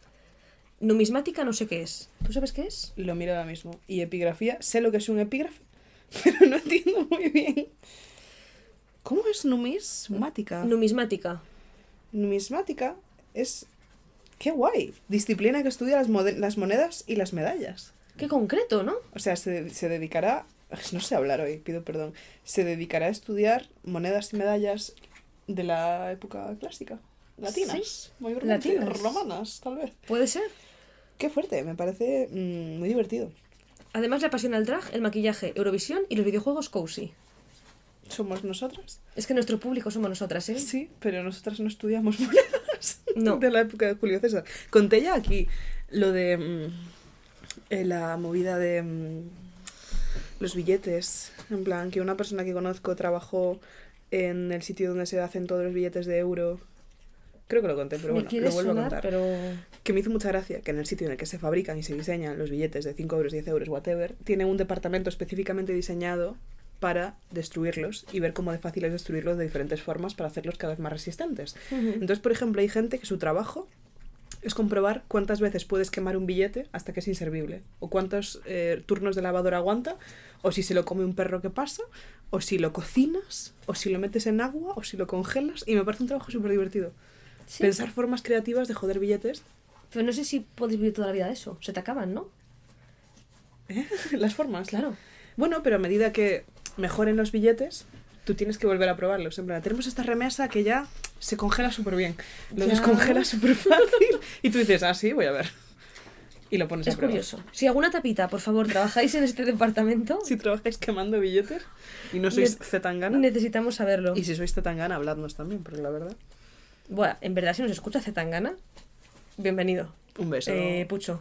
Numismática no sé qué es. ¿Tú sabes qué es? Lo miro ahora mismo. Y epigrafía, sé lo que es un epígrafe, pero no entiendo muy bien. ¿Cómo es numismática? Numismática. Numismática es... ¡Qué guay! Disciplina que estudia las, monedas y las medallas. Qué concreto, ¿no? O sea, se, se dedicará... No sé hablar hoy, pido perdón. Se dedicará a estudiar monedas y medallas de la época clásica. Latinas. Muy probablemente, Latinas. Romanas, tal vez. Puede ser. Qué fuerte, me parece mm, muy divertido. Además le apasiona el drag, el maquillaje, Eurovisión y los videojuegos cozy. ¿Somos nosotras? Es que nuestro público somos nosotras, ¿eh? Sí, pero nosotras no estudiamos monedas No. de la época de Julio César. Conté ya aquí lo de mm, eh, la movida de mm, los billetes. En plan, que una persona que conozco trabajó en el sitio donde se hacen todos los billetes de euro. Creo que lo conté, pero bueno, lo vuelvo a sonar, contar. pero... Que me hizo mucha gracia que en el sitio en el que se fabrican y se diseñan los billetes de 5 euros, 10 euros, whatever, tiene un departamento específicamente diseñado para destruirlos y ver cómo de fácil es destruirlos de diferentes formas para hacerlos cada vez más resistentes. Ujú. Entonces, por ejemplo, hay gente que su trabajo es comprobar cuántas veces puedes quemar un billete hasta que es inservible, o cuántos eh, turnos de lavadora aguanta, o si se lo come un perro que pasa, o si lo cocinas, o si lo metes en agua, o si lo congelas, y me parece un trabajo súper divertido. Sí. Pensar formas creativas de joder billetes, Pero no sé si puedes vivir toda la vida de eso. Se te acaban, ¿no? las formas. Claro. Bueno, pero a medida que mejoren los billetes, tú tienes que volver a probarlos. En plan, tenemos esta remesa que ya se congela súper bien. Lo Ya. descongela súper fácil. y tú dices, ah, sí, voy a ver. Y lo pones Es a prueba. curioso. Si alguna tapita, por favor, trabajáis en este departamento, Si trabajáis quemando billetes y no sois zetangana. necesitamos saberlo. Y si sois zetangana, habladnos también, porque la verdad. Bueno, en verdad, si nos escucha Zetangana, bienvenido. Un beso. Eh, Pucho.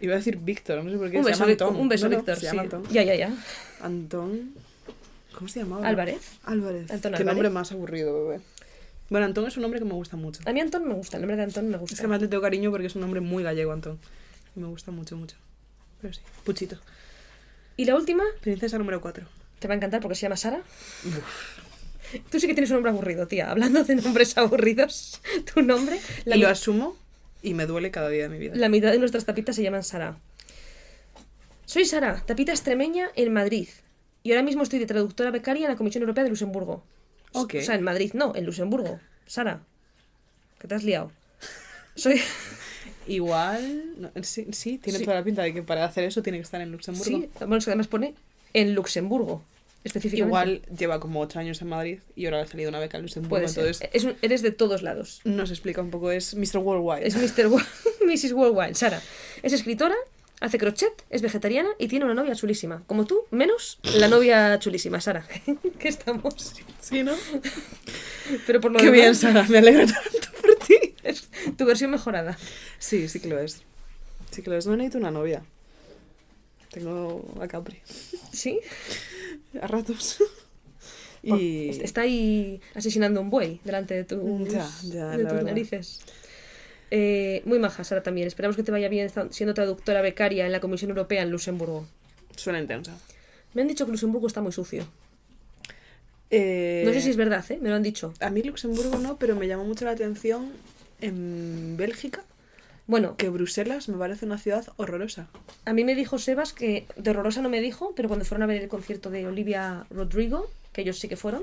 Iba a decir Víctor, no sé por qué. Un se beso, llama. Antón. Un beso, No, no, Víctor. se sí. llama Antón. Ya, ya, ya. Antón. ¿Cómo se llamaba? Álvarez. Álvarez. Antón Qué Álvarez. nombre más aburrido, bebé. Bueno, Antón es un nombre que me gusta mucho. A mí Antón me gusta, el nombre de Antón me gusta. Es que más le tengo cariño porque es un nombre muy gallego, Antón. Y me gusta mucho, mucho. Pero sí. Puchito. Y la última, Princesa número 4. te va a encantar porque se llama Sara. Tú sí que tienes un nombre aburrido, tía. Hablando de nombres aburridos, tu nombre. La, Y lo asumo y me duele cada día de mi vida. la mitad de nuestras tapitas se llaman Sara. Soy Sara, tapita extremeña en Madrid. Y ahora mismo estoy de traductora becaria en la Comisión Europea de Luxemburgo. Ok. O sea, en Madrid no, en Luxemburgo. Sara, que te has liado. Soy. Igual. no, sí, sí, tiene Sí. toda la pinta de que para hacer eso tiene que estar en Luxemburgo. Sí, bueno, es que además pone en Luxemburgo, específicamente. Igual lleva como 8 años en Madrid y ahora le ha salido una beca en Luxemburgo. Puede ser. entonces Es un- eres de todos lados. nos explica un poco. Es Mr. Worldwide. Es Mr. Wo- Mrs. Worldwide, Sara. Es escritora, hace crochet, es vegetariana y tiene una novia chulísima. Como tú, menos la novia chulísima, Sara. que estamos. Sí, ¿no? Pero por lo Qué demás, bien, Sara. Me alegro tanto por ti. es tu versión mejorada. Sí, sí que lo es. Sí que lo es. No necesito una novia. Tengo a Capri. ¿Sí? A ratos. Por- y. Está ahí asesinando un buey delante de, tus- Ya, ya, de la tus verdad. narices. Eh, muy maja, Sara, también. Esperamos que te vaya bien siendo traductora becaria en la Comisión Europea en Luxemburgo. Suena intensa. Me han dicho que Luxemburgo está muy sucio. Eh, No sé si es verdad, ¿eh? Me lo han dicho. A mí Luxemburgo no, pero me llamó mucho la atención en Bélgica Bueno, que Bruselas me parece una ciudad horrorosa. a mí me dijo Sebas que de horrorosa no me dijo, pero cuando fueron a ver el concierto de Olivia Rodrigo, que ellos sí que fueron,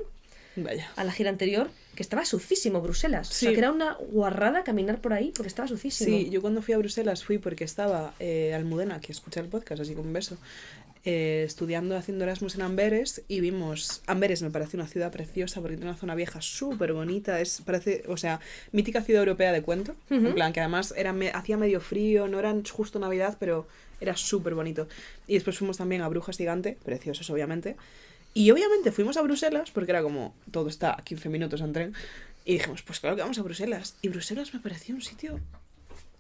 Vaya. a la gira anterior, que estaba sucísimo Bruselas. O sea, Sí. que era una guarrada caminar por ahí porque estaba sucísimo. Sí, yo cuando fui a Bruselas fui porque estaba eh, Almudena, que escucha el podcast, así que un beso, eh, estudiando, haciendo Erasmus en Amberes y vimos... Amberes me parece una ciudad preciosa porque tiene una zona vieja súper bonita, es, parece, o sea, mítica ciudad europea de cuento, Ujú. en plan que además era me- hacía medio frío, no era justo Navidad, pero era súper bonito. Y después fuimos también a Brujas Gigante, preciosos obviamente, y obviamente fuimos a Bruselas porque era como, todo está a 15 minutos en tren, y dijimos, pues claro que vamos a Bruselas. Y Bruselas me pareció un sitio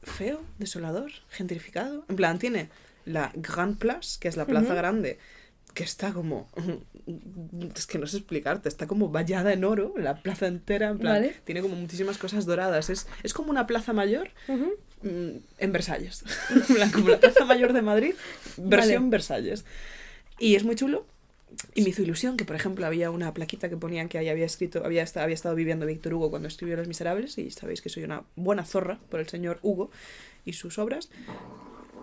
feo, desolador, gentrificado. En plan, tiene la Grand Place, que es la plaza grande, que está como. Es que no sé explicarte, está como vallada en oro, la plaza entera, en plan, Vale. tiene como muchísimas cosas doradas. Es, es como una plaza mayor mm, en Versalles. Como la plaza mayor de Madrid, versión Vale. Versalles. Y es muy chulo. Y me hizo ilusión que, por ejemplo, había una plaquita que ponía que ahí había escrito, había, esta- había estado viviendo Víctor Hugo cuando escribió Los Miserables, y sabéis que soy una buena zorra por el señor Hugo y sus obras.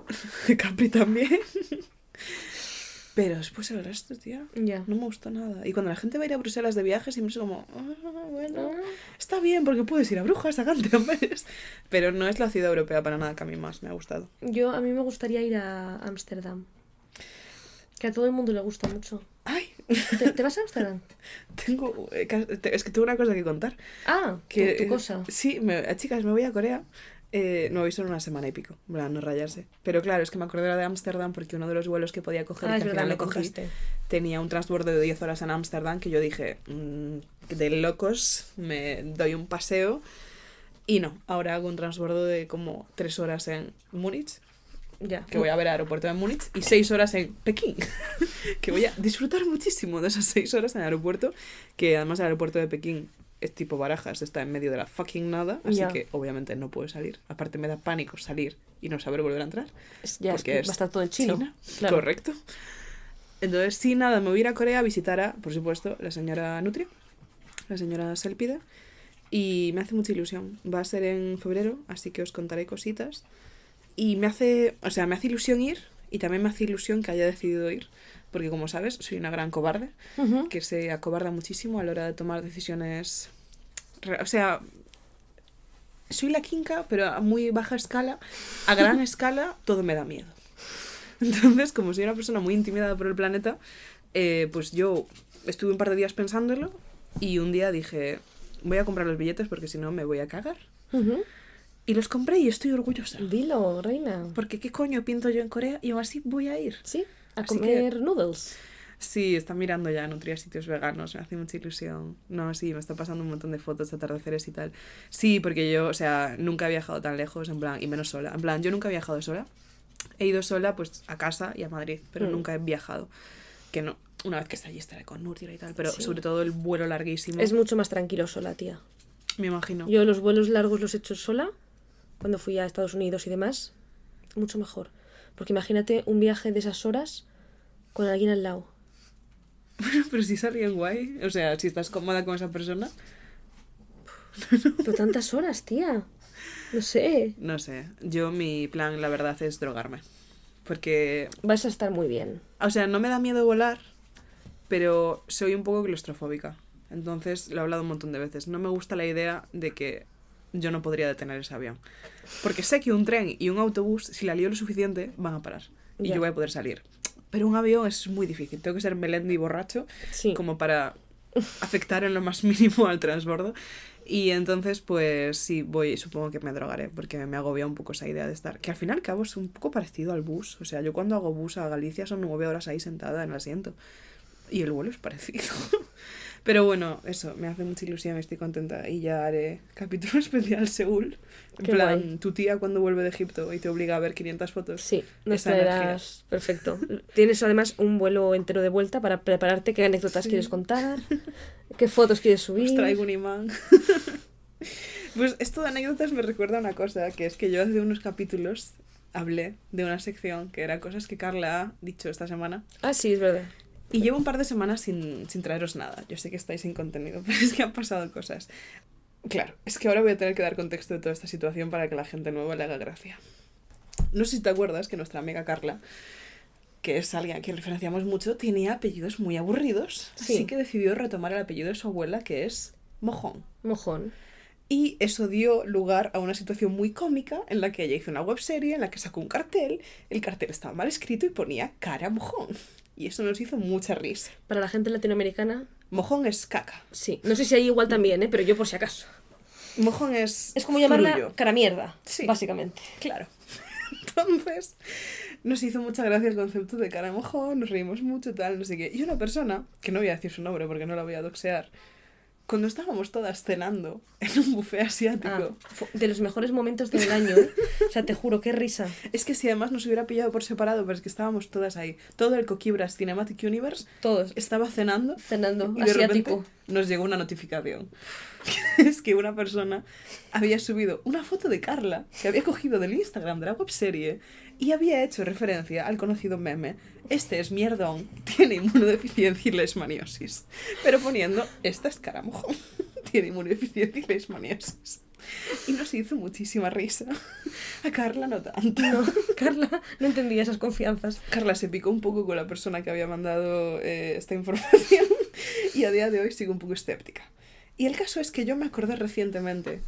Capri también. Pero después el resto, tía, Ya. no me gustó nada. Y cuando la gente va a ir a Bruselas de viaje, siempre es como, "Ah, bueno, está bien porque puedes ir a Brujas, a Canterbury. Pero no es la ciudad europea para nada que a mí más me ha gustado. Yo, a mí me gustaría ir a Ámsterdam. Que a todo el mundo le gusta mucho. Ay, ¿Te, te vas a Ámsterdam? tengo, eh, es que tengo una cosa que contar. Ah, Que, tu, tu cosa. Sí, me- eh, chicas, me voy a Corea. Eh, no he visto en una semana y pico, plan, no rayarse. Pero claro, es que me acordé de Ámsterdam porque uno de los vuelos que podía coger, Ah, que al final lo cogí, tenía un transbordo de 10 horas en Ámsterdam que yo dije, "Mm, de locos, me doy un paseo. Y no, ahora hago un transbordo de como 3 horas en Múnich, Ya. que voy a ver aeropuerto de Múnich, y 6 horas en Pekín, que voy a disfrutar muchísimo de esas 6 horas en el aeropuerto, que además el aeropuerto de Pekín es tipo Barajas, está en medio de la fucking nada, así Ya. que obviamente no puedo salir. Aparte me da pánico salir y no saber volver a entrar. Ya, es porque que es va a estar todo en chino. China, Claro. Correcto. Entonces, sí, nada, me voy a ir a Corea a visitar a, por supuesto, la señora Nutria, la señora Selpida, y me hace mucha ilusión. Va a ser en febrero, así que os contaré cositas. Y me hace, o sea, me hace ilusión ir y también me hace ilusión que haya decidido ir, porque como sabes, soy una gran cobarde, que se acobarda muchísimo a la hora de tomar decisiones. O sea, soy la quinca, pero a muy baja escala, a gran escala, todo me da miedo. Entonces, como soy una persona muy intimidada por el planeta, eh, pues yo estuve un par de días pensándolo y un día dije, voy a comprar los billetes porque si no me voy a cagar. Ujú. Y los compré y estoy orgullosa. Dilo, reina. Porque qué coño pinto yo en Corea y aún así voy a ir. Sí, a Así comer noodles. Sí, está mirando ya nutria sitios veganos, me hace mucha ilusión. No, sí, me está pasando un montón de fotos de atardeceres y tal. Sí, porque yo, o sea, nunca he viajado tan lejos, en plan, y menos sola. En plan, yo nunca he viajado sola. He ido sola, pues, a casa y a Madrid, pero Mm. nunca he viajado. Que no, una vez que esté allí estaré con Nutria y tal, pero Sí. sobre todo el vuelo larguísimo. Es mucho más tranquilo sola, tía. Me imagino. Yo los vuelos largos los he hecho sola, cuando fui a Estados Unidos y demás. Mucho mejor. Porque imagínate un viaje de esas horas con alguien al lado. pero si alguien guay, o sea, si estás cómoda con esa persona, Pero tantas horas, tía. No sé. no sé. Yo mi plan, la verdad, es drogarme. Porque Vas a estar muy bien. O sea, no me da miedo volar, pero soy un poco claustrofóbica. Entonces, lo he hablado un montón de veces. No me gusta la idea de que yo no podría detener ese avión. Porque sé que un tren y un autobús, si la lío lo suficiente, van a parar. Y yo voy a poder salir. Pero un avión es muy difícil. Tengo que ser melendi y borracho Sí. como para afectar en lo más mínimo al transbordo. Y entonces, pues sí, voy, supongo que me drogaré, porque me agobia un poco esa idea de estar. Que al fin y al cabo es un poco parecido al bus. O sea, yo cuando hago bus a Galicia son nueve horas ahí sentada en el asiento. Y el vuelo es parecido. Pero bueno, eso, me hace mucha ilusión, estoy contenta. Y ya haré capítulo especial Seúl. En Qué plan, guay. tu tía cuando vuelve de Egipto y te obliga a ver 500 fotos. Sí, nos traerás. Perfecto. Tienes además un vuelo entero de vuelta para prepararte. ¿Qué anécdotas Sí. quieres contar? ¿Qué fotos quieres subir? Os traigo un imán. pues esto de anécdotas me recuerda a una cosa, que es que yo hace unos capítulos hablé de una sección que era cosas que Carla ha dicho esta semana. Ah, sí, es verdad. Y llevo un par de semanas sin, sin traeros nada. Yo sé que estáis sin contenido, pero es que han pasado cosas. Claro, es que ahora voy a tener que dar contexto de toda esta situación para que la gente nueva le haga gracia. No sé si te acuerdas que nuestra amiga Carla, que es alguien a quien referenciamos mucho, tenía apellidos muy aburridos. Sí. Así que decidió retomar el apellido de su abuela, que es Mojón. Mojón. Y eso dio lugar a una situación muy cómica en la que ella hizo una webserie en la que sacó un cartel. El cartel estaba mal escrito y ponía cara mojón. Y eso nos hizo mucha risa. Para la gente latinoamericana, Mojón es caca. sí. No sé si hay igual también, ¿eh? pero yo por si acaso. Mojón es. Es como llamarla cara mierda, Sí. básicamente. Claro. Entonces, nos hizo mucha gracia el concepto de cara mojón, nos reímos mucho, tal, no sé qué. Y una persona, que no voy a decir su nombre porque no la voy a doxear, cuando estábamos todas cenando en un buffet Ah, asiático. fu- de los mejores momentos del año, ¿eh? O sea, te juro, qué risa. Es que si además nos hubiera pillado por separado, pero es que estábamos todas ahí. Todo el Coquibras Cinematic Universe Todos estaba cenando cenando, y de asiático. nos llegó una notificación. es que una persona había subido una foto de Carla que había cogido del Instagram de la webserie y había hecho referencia al conocido meme Este es mierdón, tiene inmunodeficiencia y leishmaniosis. Pero poniendo Esta es caramujo, tiene inmunodeficiencia y leishmaniosis. Y nos hizo muchísima risa. A Carla no tanto. No, Carla no entendía esas confianzas. Carla se picó un poco con la persona que había mandado eh, esta información y a día de hoy sigo un poco escéptica. Y el caso es que yo me acordé recientemente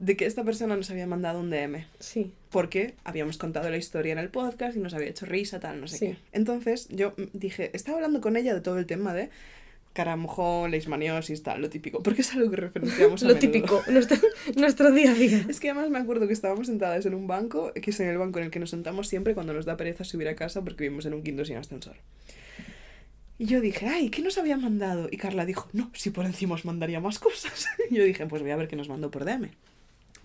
de que esta persona nos había mandado un DM Sí. porque habíamos contado la historia en el podcast y nos había hecho risa, tal, no sé Sí. qué. Entonces yo dije, estaba hablando con ella de todo el tema de caramujón, leishmaniosis, tal, lo típico, porque es algo que referenciamos a Lo menudo. típico, nuestro, nuestro día a día. Es que además me acuerdo que estábamos sentadas en un banco, que es en el banco en el que nos sentamos siempre cuando nos da pereza subir a casa porque vivimos en un quinto sin ascensor. Y yo dije, ay, ¿qué nos había mandado? Y Carla dijo, no, si por encima os mandaría más cosas. Y yo dije, pues voy a ver qué nos mandó por DM.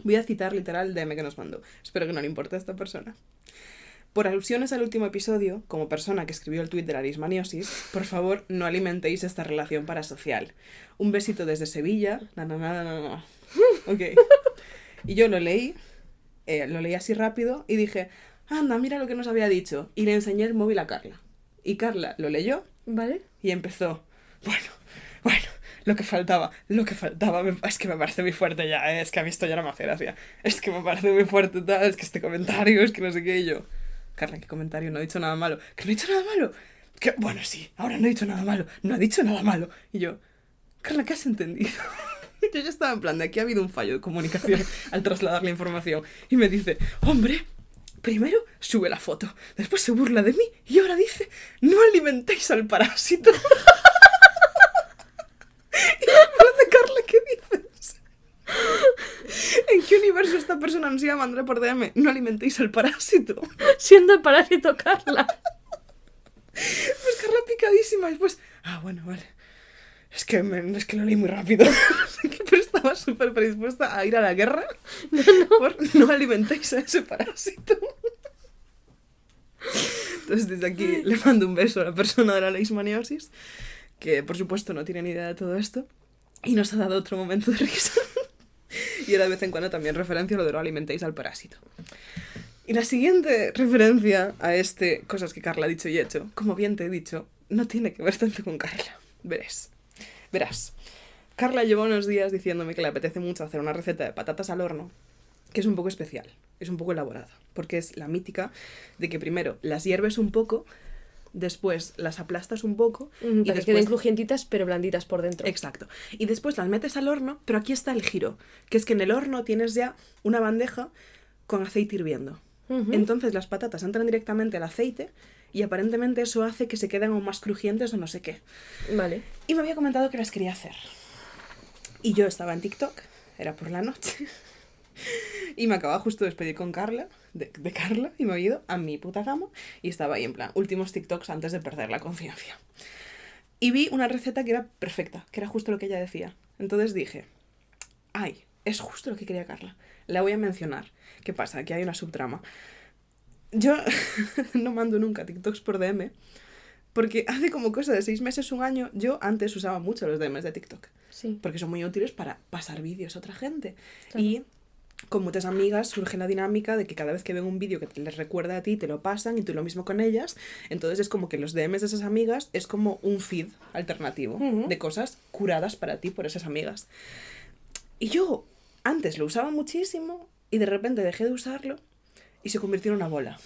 Voy a citar literal el DM que nos mandó. Espero que no le importe a esta persona. Por alusiones al último episodio, como persona que escribió el tuit de la leishmaniosis, por favor no alimentéis esta relación parasocial. Un besito desde Sevilla. Na, na, na, na. Ok. Y yo lo leí, eh, lo leí así rápido y dije, anda, mira lo que nos había dicho. Y le enseñé el móvil a Carla. Y Carla lo leyó ¿Vale? y empezó, bueno, bueno, lo que faltaba, lo que faltaba, me- es que me parece muy fuerte ya, eh, es que a mí esto ya no me hace gracia, es que me parece muy fuerte tal, es que este comentario, es que no sé qué, y yo, Carla, ¿qué comentario? No he dicho nada malo, que no he dicho nada malo, que, bueno, sí, ahora no he dicho nada malo, no he dicho nada malo, y yo, Carla, ¿qué has entendido? Yo ya estaba en plan de aquí ha habido un fallo de comunicación al trasladar la información. Y me dice, hombre, primero sube la foto, después se burla de mí y ahora dice, no alimentéis al parásito. y yo, en plan de, Carla, ¿qué dices? ¿En qué universo esta persona nos iba a mandar por DM? No alimentéis al parásito. Siendo el parásito Carla. Pues Carla picadísima. Y después, ah, bueno, vale. Es que, me- es que lo leí muy rápido. Pero estaba súper predispuesta a ir a la guerra por no alimentéis a ese parásito. Entonces, desde aquí le mando un beso a la persona de la leishmaniosis, que por supuesto no tiene ni idea de todo esto, y nos ha dado otro momento de risa. Y ahora de vez en cuando también referencia lo de no alimentéis al parásito. Y la siguiente referencia a este cosas que Carla ha dicho y hecho, como bien te he dicho, no tiene que ver tanto con Carla. Verás. Verás. Carla lleva unos días diciéndome que le apetece mucho hacer una receta de patatas al horno, que es un poco especial, es un poco elaborada, porque es la mítica de que primero las hierves un poco, después las aplastas un poco Mm, y Para que después queden crujientitas, pero blanditas por dentro. Exacto. Y después las metes al horno, pero aquí está el giro, que es que en el horno tienes ya una bandeja con aceite hirviendo. Entonces las patatas entran directamente al aceite y aparentemente eso hace que se queden aún más crujientes o no sé qué. Vale. Y me había comentado que las quería hacer. Y yo estaba en TikTok, era por la noche. Y me acababa justo de despedir con Carla, de, de Carla, y me había ido a mi puta cama. Y estaba ahí en plan, últimos TikToks antes de perder la conciencia. Y vi una receta que era perfecta, que era justo lo que ella decía. Entonces dije, ay, es justo lo que quería Carla. La voy a mencionar. ¿Qué pasa? Que hay una subtrama. Yo no mando nunca TikToks por DM, porque hace como cosa de seis meses, un año, yo antes usaba mucho los DMs de TikTok, Sí. porque son muy útiles para pasar vídeos a otra gente. Claro. Y con muchas amigas surge la dinámica de que cada vez que ven un vídeo que te les recuerda a ti, te lo pasan y tú lo mismo con ellas. Entonces es como que los DMs de esas amigas es como un feed alternativo de cosas curadas para ti por esas amigas. Y yo antes lo usaba muchísimo y de repente dejé de usarlo y se convirtió en una bola.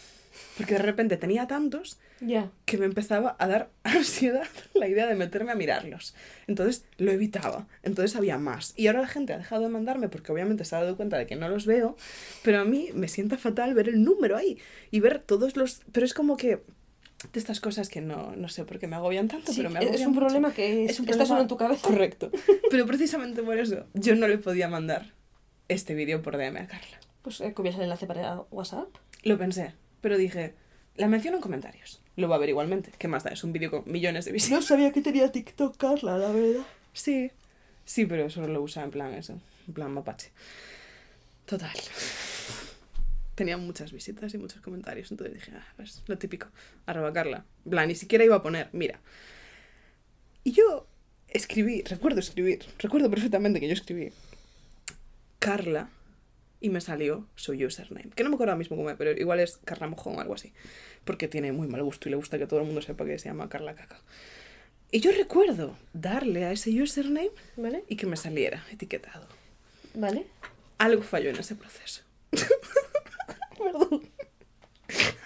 Porque de repente tenía tantos Ya. que me empezaba a dar ansiedad la idea de meterme a mirarlos. Entonces lo evitaba. Entonces había más. Y ahora la gente ha dejado de mandarme porque obviamente se ha dado cuenta de que no los veo. Pero a mí me sienta fatal ver el número ahí y ver todos los... Pero es como que... De estas cosas que no, no sé por qué me agobian tanto, Sí, pero me es agobian un mucho. problema que es- está solo en tu cabeza. Correcto. Pero precisamente por eso yo no le podía mandar este vídeo por DM a Carla. Pues eh, el enlace para WhatsApp. Lo pensé, pero dije, la menciono en comentarios. Lo va a ver igualmente. ¿Qué más da? Es un vídeo con millones de visitas. sabía que tenía TikTok, Carla, la verdad. Sí. Sí, pero solo lo usa en plan eso, en plan mapache. Total. Tenía muchas visitas y muchos comentarios, entonces dije, ah, pues lo típico, arroba Carla. Plan, ni siquiera iba a poner, mira. Y yo escribí, recuerdo escribir, recuerdo perfectamente que yo escribí Carla y me salió su username. Que no me acuerdo ahora mismo cómo es, pero igual es Carla Mojón o algo así. Porque tiene muy mal gusto y le gusta que todo el mundo sepa que se llama Carla Caca. Y yo recuerdo darle a ese username ¿Vale? y que me saliera etiquetado. ¿Vale? Algo falló en ese proceso. Perdón.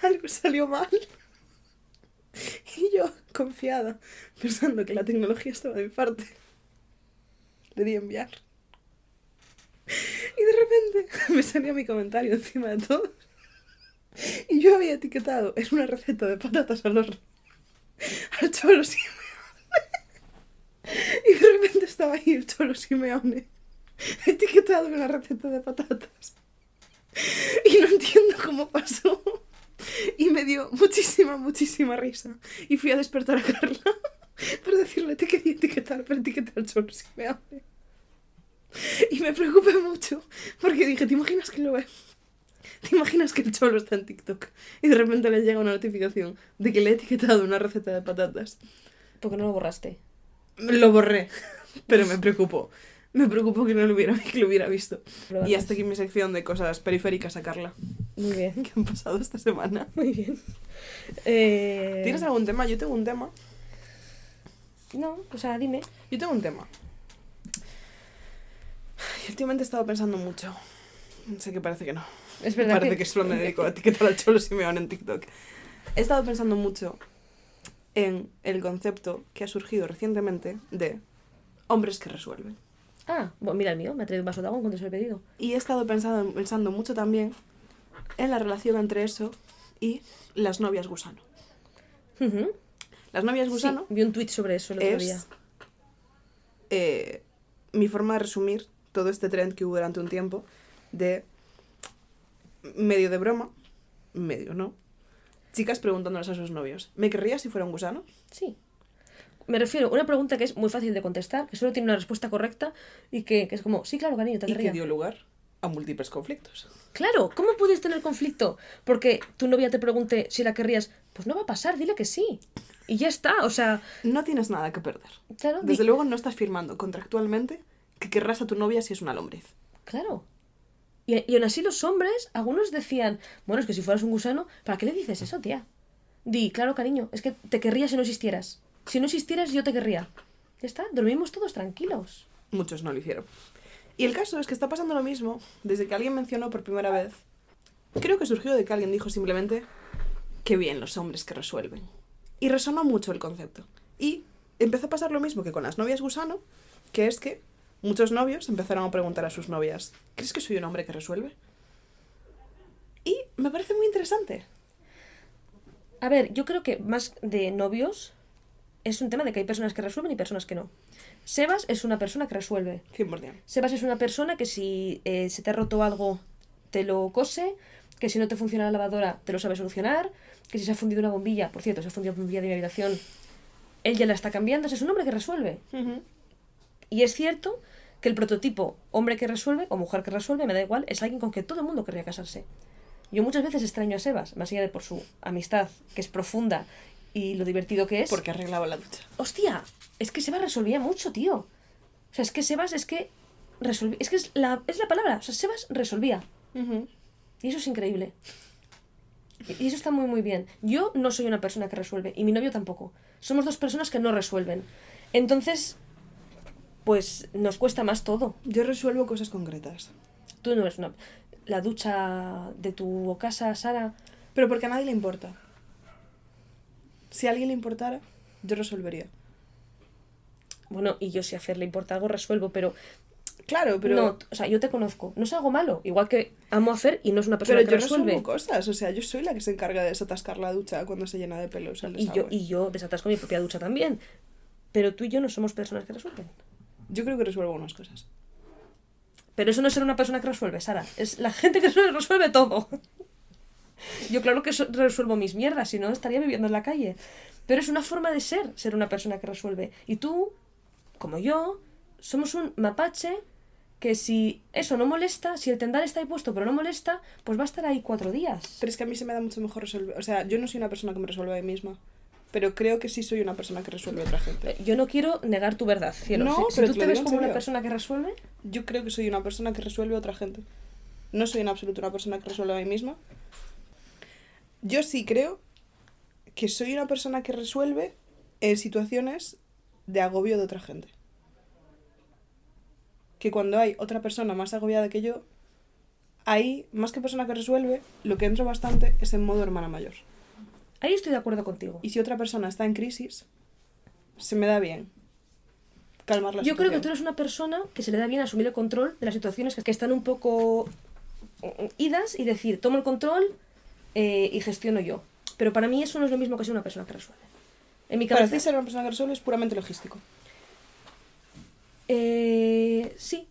Algo salió mal. Y yo, confiada, pensando que la tecnología estaba de mi parte, le di enviar. Y de repente me salía mi comentario encima de todos. Y yo había etiquetado en una receta de patatas al horno al Cholo Simeone. Y de repente estaba ahí el Cholo Simeone etiquetado en una receta de patatas. Y no entiendo cómo pasó. Y me dio muchísima, muchísima risa. Y fui a despertar a Carla para decirle te quería etiquetar, pero etiqueté al Cholo Simeone. Y me preocupé mucho porque dije, ¿te imaginas que lo ve? ¿Te imaginas que el cholo está en TikTok y de repente le llega una notificación de que le he etiquetado una receta de patatas? ¿Por qué no lo borraste? Lo borré, pero me preocupó. Me preocupó que no lo hubiera, que lo hubiera visto. Lo Y hasta aquí mi sección de cosas periféricas a Carla Muy bien, que han pasado esta semana. muy bien. Eh... ¿Tienes algún tema? Yo tengo un tema. No, o sea, dime. Yo tengo un tema. Últimamente he estado pensando mucho. Sé que parece que no. Es verdad Parece que... solo me dedico a etiquetar al cholo Simeone en TikTok. He estado pensando mucho en el concepto que ha surgido recientemente de hombres que resuelven. Ah, bueno, mira el mío, me ha traído un vaso de agua cuando se lo he pedido. Y he estado pensando, pensando mucho también en la relación entre eso y las novias gusano. Las novias Sí, gusano vi un tweet sobre eso el otro día. es eh, mi forma de resumir todo este trend que hubo durante un tiempo de medio de broma, medio no, chicas preguntándoles a sus novios, ¿me querrías si fuera un gusano? Sí. Me refiero a una pregunta que es muy fácil de contestar, que solo tiene una respuesta correcta y que, que es como, sí, claro, cariño, te Y que querría. dio lugar a múltiples conflictos. Claro, ¿cómo puedes tener conflicto? Porque tu novia te pregunte si la querrías. Pues no va a pasar, dile que sí. Y ya está, o sea, No tienes nada que perder. claro, di- Desde luego no estás firmando contractualmente que querrás a tu novia si es una lombriz. Claro. Y, y aún así los hombres, algunos decían, bueno, es que si fueras un gusano, ¿para qué le dices eso, tía? Di, claro, cariño, es que te querría si no existieras. Si no existieras, yo te querría. Ya está, dormimos todos tranquilos. Muchos no lo hicieron. Y el caso es que está pasando lo mismo desde que alguien mencionó por primera vez. Creo que surgió de que alguien dijo simplemente qué bien los hombres que resuelven. Y resonó mucho el concepto. Y empezó a pasar lo mismo que con las novias gusano, que es que muchos novios empezaron a preguntar a sus novias, ¿crees que soy un hombre que resuelve? Y me parece muy interesante. A ver, yo creo que más de novios es un tema de que hay personas que resuelven y personas que no. Sebas es una persona que resuelve. 100%. Sebas es una persona que si eh, se te ha roto algo, te lo cose, que si no te funciona la lavadora, te lo sabe solucionar, que si se ha fundido una bombilla, por cierto, se ha fundido una bombilla de mi habitación, él ya la está cambiando, o sea, es un hombre que resuelve. Y es cierto que el prototipo hombre que resuelve o mujer que resuelve, me da igual, es alguien con que todo el mundo querría casarse. Yo muchas veces extraño a Sebas, más allá de por su amistad, que es profunda, y lo divertido que es. Porque arreglaba la ducha. Hostia, es que Sebas resolvía mucho, tío. O sea, es que Sebas es que resolvía. Es que es la, es la palabra. O sea, Sebas resolvía. Y eso es increíble. Y y eso está muy, muy bien. Yo no soy una persona que resuelve. Y mi novio tampoco. Somos dos personas que no resuelven. Entonces, pues nos cuesta más todo. Yo resuelvo cosas concretas. Tú no eres una. La ducha de tu casa, Sara. Pero porque a nadie le importa. Si a alguien le importara, yo resolvería. Bueno, y yo si a Fer le importa algo, resuelvo, pero. Claro, pero, No, o sea, yo te conozco. No es algo malo. Igual que amo a Fer y no es una persona pero que yo resuelve. resuelvo cosas. O sea, yo soy la que se encarga de desatascar la ducha cuando se llena de pelos el Y yo, y yo desatasco mi propia ducha también. Pero tú y yo no somos personas que resuelven. Yo creo que resuelvo unas cosas. Pero eso no es ser una persona que resuelve, Sara. Es la gente que resuelve, todo. Yo claro que resuelvo mis mierdas, si no estaría viviendo en la calle. Pero es una forma de ser, ser una persona que resuelve. Y tú, como yo, somos un mapache que si eso no molesta, si el tendal está ahí puesto pero no molesta, pues va a estar ahí cuatro días. Pero es que a mí se me da mucho mejor resolver. O sea, yo no soy una persona que me resuelve a mí misma. Pero creo que sí soy una persona que resuelve a otra gente. Eh, Yo no quiero negar tu verdad, cielo. No, si, pero tú te te ves como una persona que resuelve, Yo creo que soy una persona que resuelve a otra gente. No soy en absoluto una persona que resuelve a mí misma. Yo sí creo que soy una persona que resuelve en situaciones de agobio de otra gente. Que cuando hay otra persona más agobiada que yo, ahí, más que persona que resuelve, lo que entro bastante es en modo hermana mayor. Ahí estoy de acuerdo contigo. Y si otra persona está en crisis, se me da bien calmar la Yo creo que tú eres una persona que se le da bien asumir el control de las situaciones que están un poco mm, idas y decir, tomo el control eh, y gestiono yo. Pero para mí eso no es lo mismo que ser una persona que resuelve. En mi Para cabeza... ti ser una persona que resuelve es puramente logístico. Eh, sí.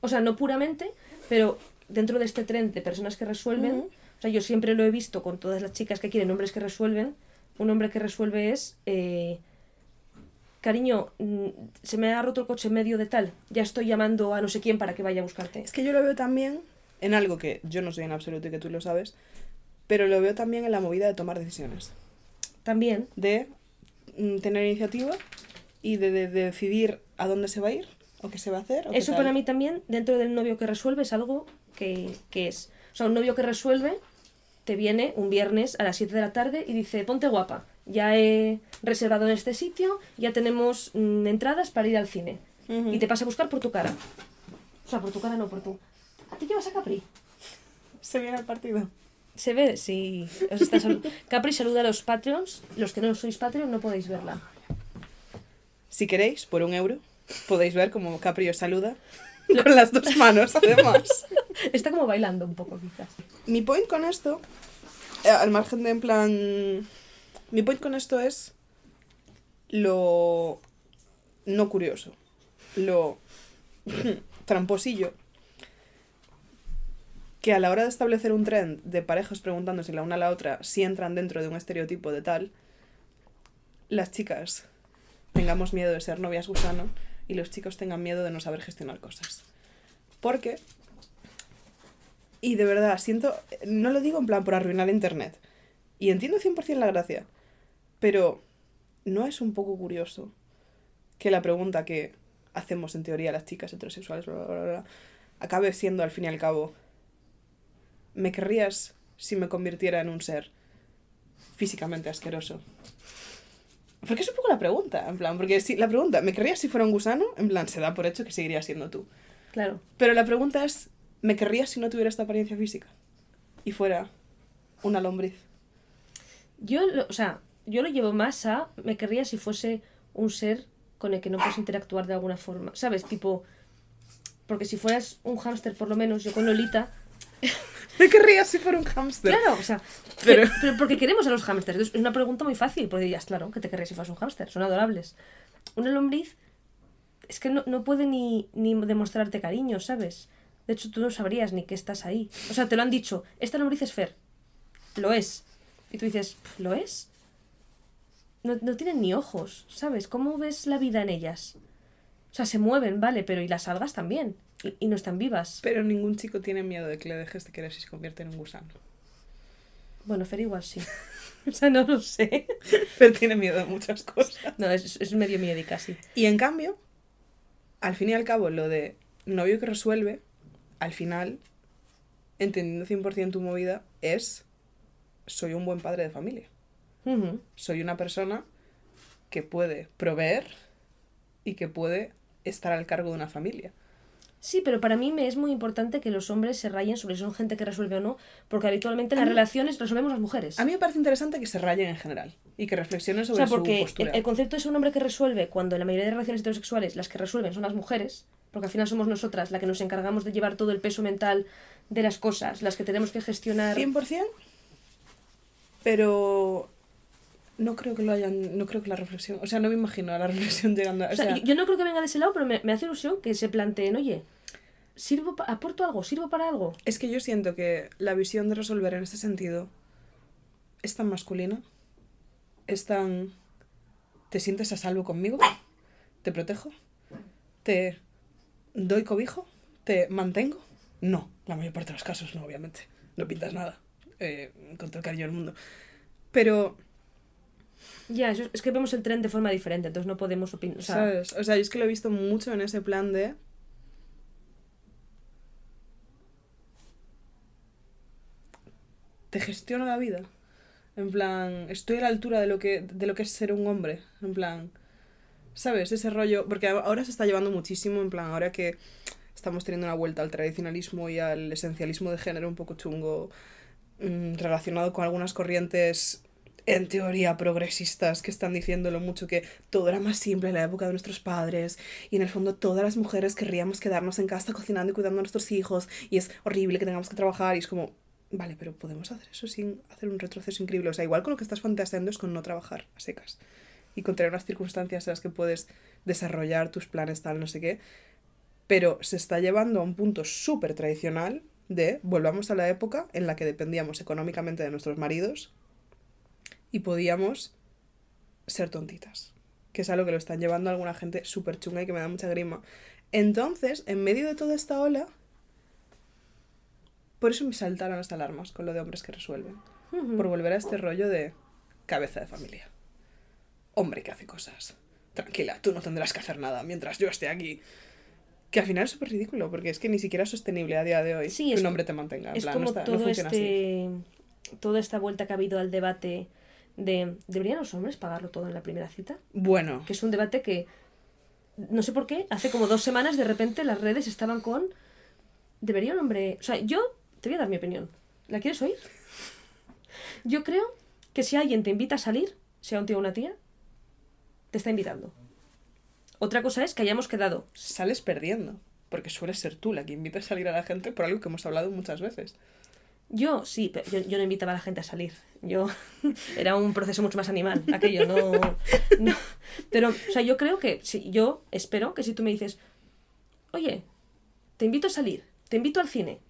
O sea, no puramente, pero dentro de este tren de personas que resuelven. O sea, yo siempre lo he visto con todas las chicas que quieren hombres que resuelven. Un hombre que resuelve es, eh, cariño, mm, se me ha roto el coche en medio de tal, ya estoy llamando a no sé quién para que vaya a buscarte. Es que yo lo veo también en algo que yo no soy en absoluto y que tú lo sabes, pero lo veo también en la movida de tomar decisiones. También, De mm, tener iniciativa y de, de- de decidir a dónde se va a ir o qué se va a hacer. o eso para mí también, dentro del novio que resuelve, es algo que, que es. O sea, un novio que resuelve te viene un viernes a las 7 de la tarde y dice, ponte guapa, ya he reservado en este sitio, ya tenemos mm, entradas para ir al cine. Y te pasa a buscar por tu cara. O sea, por tu cara no, por tu... ¿A ti qué vas a Capri? Se viene el partido. Se ve, sí. os está salu- Capri saluda a los Patreons. Los que no sois Patreon no podéis verla. Si queréis, por un euro, podéis ver cómo Capri os saluda con las dos manos, además. Está como bailando un poco, quizás. Mi point con esto, eh, al margen de en plan... Mi point con esto es lo no curioso, lo tramposillo, que a la hora de establecer un trend de parejas preguntándose la una a la otra si entran dentro de un estereotipo de tal, las chicas tengamos miedo de ser novias gusano y los chicos tengan miedo de no saber gestionar cosas. Porque y de verdad, siento, no lo digo en plan por arruinar Internet. Y entiendo 100% la gracia. Pero, ¿no es un poco curioso que la pregunta que hacemos en teoría las chicas heterosexuales, bla, bla, bla, bla, acabe siendo al fin y al cabo, ¿me querrías si me convirtiera en un ser físicamente asqueroso? Porque es un poco la pregunta, en plan, porque si la pregunta, ¿me querrías si fuera un gusano? En plan, se da por hecho que seguiría siendo tú. Claro. Pero la pregunta es, ¿me querrías si no tuviera esta apariencia física? Y fuera una lombriz. Yo, lo- o sea, yo lo llevo más a... Me querría si fuese un ser con el que no puedes interactuar de alguna forma. ¿Sabes? Tipo... Porque si fueras un hámster, por lo menos, yo con Lolita... ¿Me querrías si fuera un hámster? Claro, o sea... Pero- que- pero porque queremos a los hámsters. Entonces, Es una pregunta muy fácil, porque dirías, claro, que te querrías si fueras un hámster. Son adorables. Una lombriz es que no, no puede ni, ni demostrarte cariño, ¿sabes? De hecho, tú no sabrías ni que estás ahí. O sea, te lo han dicho, esta lombriz es Fer. Lo es. Y tú dices, "Pf, ¿lo es? No, no tienen ni ojos, ¿sabes? ¿Cómo ves la vida en ellas? O sea, se mueven, vale, pero y las algas también. Y, y no están vivas. Pero ningún chico tiene miedo de que le dejes de querer si se convierte en un gusano. Bueno, Fer igual sí. o sea, no lo sé. Pero tiene miedo de muchas cosas. No, es, es medio miedica, sí. Y en cambio, al fin y al cabo, lo de novio que resuelve, al final, entendiendo 100% tu movida, es soy un buen padre de familia. Soy una persona que puede proveer y que puede estar al cargo de una familia. Sí, pero para mí me es muy importante que los hombres se rayen sobre si son gente que resuelve o no, porque habitualmente en las mí- relaciones resolvemos las mujeres. A mí me parece interesante que se rayen en general y que reflexionen o sobre sea, porque su postura. el, el concepto es un hombre que resuelve cuando en la mayoría de relaciones heterosexuales las que resuelven son las mujeres, porque al final somos nosotras las que nos encargamos de llevar todo el peso mental de las cosas, las que tenemos que gestionar. 100%, pero no creo que lo hayan, no creo que la reflexión, o sea, no me imagino a la reflexión llegando a... O sea, yo, yo no creo que venga de ese lado, pero me, me hace ilusión que se planteen, oye, ¿sirvo pa- ¿aporto algo? ¿Sirvo para algo? Es que yo siento que la visión de resolver en este sentido es tan masculina, es tan... ¿Te sientes a salvo conmigo? ¿Te protejo? ¿Te doy cobijo? ¿Te mantengo? No, la mayor parte de los casos no, obviamente. No pintas nada. eh, con todo el cariño del mundo. Pero, Ya, es, que vemos el tren de forma diferente, entonces no podemos opinar. O sea, ¿sabes? O sea, yo es que lo he visto mucho en ese plan de... Te gestiono la vida. En plan, estoy a la altura de lo que, de lo que es ser un hombre. En plan, ¿sabes? Ese rollo. Porque ahora se está llevando muchísimo, en plan, ahora que estamos teniendo una vuelta al tradicionalismo y al esencialismo de género un poco chungo, mm, relacionado con algunas corrientes en teoría progresistas que están diciendo lo mucho que todo era más simple en la época de nuestros padres y en el fondo todas las mujeres querríamos quedarnos en casa cocinando y cuidando a nuestros hijos y es horrible que tengamos que trabajar y es como, vale, pero podemos hacer eso sin hacer un retroceso increíble. O sea, igual con lo que estás fantaseando es con no trabajar a secas y con tener unas circunstancias en las que puedes desarrollar tus planes tal, no sé qué. Pero se está llevando a un punto súper tradicional de volvamos a la época en la que dependíamos económicamente de nuestros maridos y podíamos ser tontitas. Que es algo que lo están llevando a alguna gente súper chunga y que me da mucha grima. Entonces, en medio de toda esta ola, por eso me saltaron las alarmas con lo de hombres que resuelven. Por volver a este rollo de cabeza de familia. Hombre que hace cosas. Tranquila, tú no tendrás que hacer nada mientras yo esté aquí. Que al final es súper ridículo, porque es que ni siquiera es sostenible a día de hoy Sí, que un hombre te mantenga. En es plan, como no, está- no todo así. este. Toda esta vuelta que ha habido al debate de. ¿Deberían los hombres pagarlo todo en la primera cita? Bueno, Que es un debate que. No sé por qué, hace como dos semanas de repente las redes estaban con. ¿Debería un hombre.? O sea, yo te voy a dar mi opinión. ¿La quieres oír? Yo creo que si alguien te invita a salir, sea un tío o una tía, te está invitando. Otra cosa es que hayamos quedado. sales perdiendo. Porque sueles ser tú la que invita a salir a la gente por algo que hemos hablado muchas veces. Yo sí, pero yo, yo no invitaba a la gente a salir. Yo era un proceso mucho más animal, aquello, no, no. Pero, o sea, yo creo que, si, yo espero que si tú me dices, oye, te invito a salir, te invito al cine,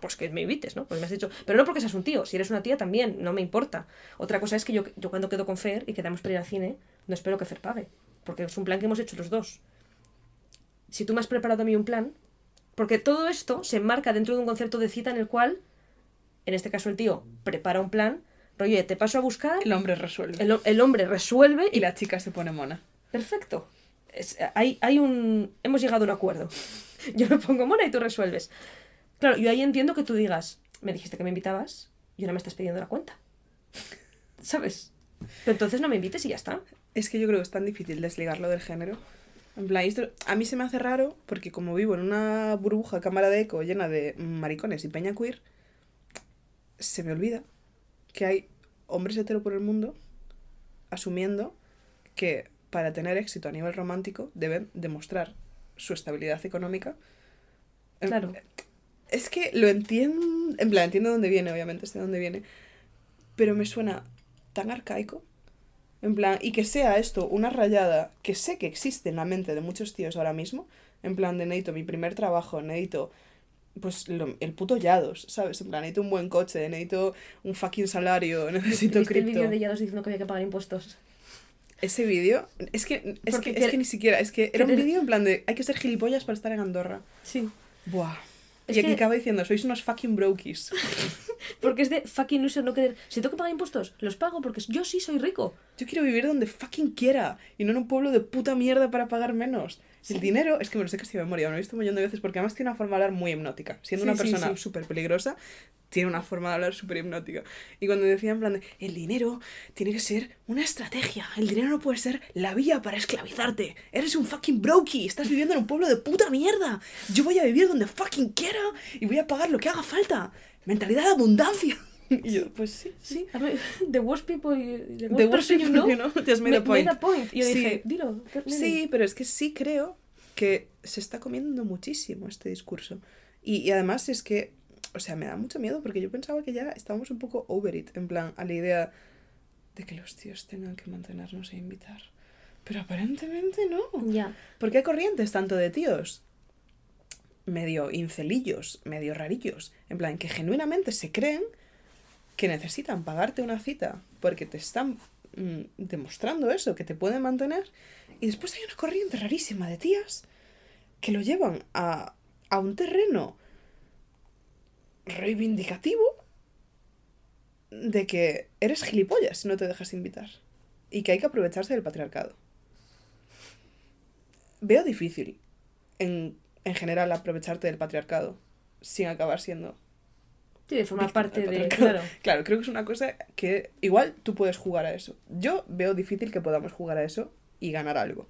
pues que me invites, ¿no? Porque me has dicho, pero no porque seas un tío, si eres una tía también, no me importa. Otra cosa es que yo, yo cuando quedo con Fer y quedamos para ir al cine, no espero que Fer pague, porque es un plan que hemos hecho los dos. Si tú me has preparado a mí un plan, porque todo esto se enmarca dentro de un concepto de cita en el cual, en este caso el tío prepara un plan, rollo, te paso a buscar, El hombre resuelve. el, el hombre resuelve Y y la chica se pone mona. Perfecto. Es- hay, hay un... Hemos llegado a un acuerdo. Yo me pongo mona y tú resuelves. Claro, yo ahí entiendo que tú digas, me dijiste que me invitabas y ahora me estás pidiendo la cuenta. ¿Sabes? Pero entonces no me invites y ya está. Es que yo creo que es tan difícil desligarlo del género. En plan, esto a mí se me hace raro porque como vivo en una burbuja cámara de eco llena de maricones y peña queer, se me olvida que hay hombres hetero por el mundo asumiendo que para tener éxito a nivel romántico deben demostrar su estabilidad económica. Claro. Es que lo entiendo, en plan, entiendo dónde viene, obviamente, sé dónde viene, pero me suena tan arcaico. En plan, y que sea esto una rayada que sé que existe en la mente de muchos tíos ahora mismo, en plan de necesito mi primer trabajo, necesito pues lo- el puto Yados, ¿sabes? En plan, necesito un buen coche, necesito un fucking salario, necesito ¿Viste el cripto. vídeo de Yados diciendo que había que pagar impuestos? Ese vídeo, es que, es que, es que- que ni siquiera, es que era un vídeo en plan de hay que ser gilipollas para estar en Andorra. Sí. Buah. Es y aquí que- acaba diciendo, sois unos fucking brokies. Porque es de fucking loser no querer... Si tengo que pagar impuestos, los pago porque yo sí soy rico. Yo quiero vivir donde fucking quiera y no en un pueblo de puta mierda para pagar menos. El dinero, es que me lo sé casi de memoria, me lo he visto un millón de veces porque además tiene una forma de hablar muy hipnótica. Siendo Sí, una sí, persona sí. súper peligrosa, tiene una forma de hablar súper hipnótica. Y cuando decía en plan de, el dinero tiene que ser una estrategia, el dinero no puede ser la vía para esclavizarte. Eres un fucking brokey, estás viviendo en un pueblo de puta mierda. Yo voy a vivir donde fucking quiera y voy a pagar lo que haga falta. Mentalidad de abundancia. Y yo, pues sí, sí. The worst people, the worst The worst person you people know, you know, just made a ma- point. made a point. Y yo Sí. dije, dilo. que- nene". Sí, pero es que sí creo que se está comiendo muchísimo este discurso. Y, y además es que, o sea, me da mucho miedo porque yo pensaba que ya estábamos un poco over it, en plan, a la idea de que los tíos tengan que mantenernos e invitar. Pero aparentemente no. Ya. Porque hay corrientes tanto de tíos medio incelillos, medio rarillos, en plan, que genuinamente se creen que necesitan pagarte una cita porque te están mm, demostrando eso, que te pueden mantener. Y después hay una corriente rarísima de tías que lo llevan a, a un terreno reivindicativo de que eres gilipollas si no te dejas invitar. Y que hay que aprovecharse del patriarcado. Veo difícil, en, en general, aprovecharte del patriarcado sin acabar siendo Sí, de formar parte de. Claro. Claro, creo que es una cosa que igual tú puedes jugar a eso. Yo veo difícil que podamos jugar a eso y ganar algo.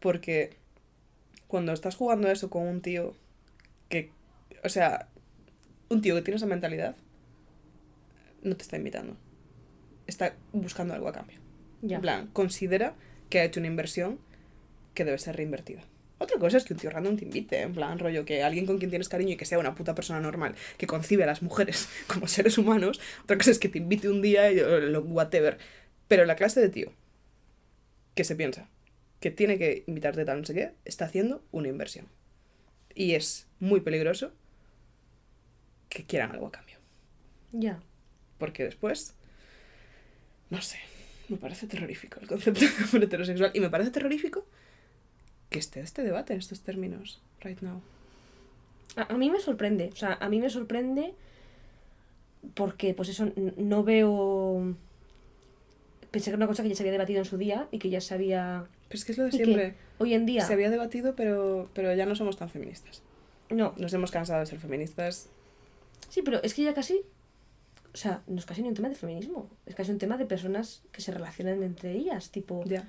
Porque cuando estás jugando a eso con un tío que, o sea, un tío que tiene esa mentalidad, no te está invitando. Está buscando algo a cambio. Ya. En plan, considera que ha hecho una inversión que debe ser reinvertida. Otra cosa es que un tío random te invite, en plan, rollo, que alguien con quien tienes cariño y que sea una puta persona normal, que concibe a las mujeres como seres humanos. Otra cosa es que te invite un día y lo whatever. Pero la clase de tío que se piensa que tiene que invitarte tal no sé qué, está haciendo una inversión. Y es muy peligroso que quieran algo a cambio. Ya. Porque después, no sé, me parece terrorífico el concepto de heterosexual. Y me parece terrorífico que esté este debate en estos términos, right now. A, a mí me sorprende. O sea, a mí me sorprende porque, pues eso, no veo. Pensé que era una cosa que ya se había debatido en su día y que ya se había. Pero es que es lo de siempre. hoy en día. Se había debatido, pero, pero ya no somos tan feministas. No, Nos hemos cansado de ser feministas. sí, pero es que ya casi. O sea, no es casi ni un tema de feminismo. Es casi un tema de personas que se relacionan entre ellas. Tipo, Ya.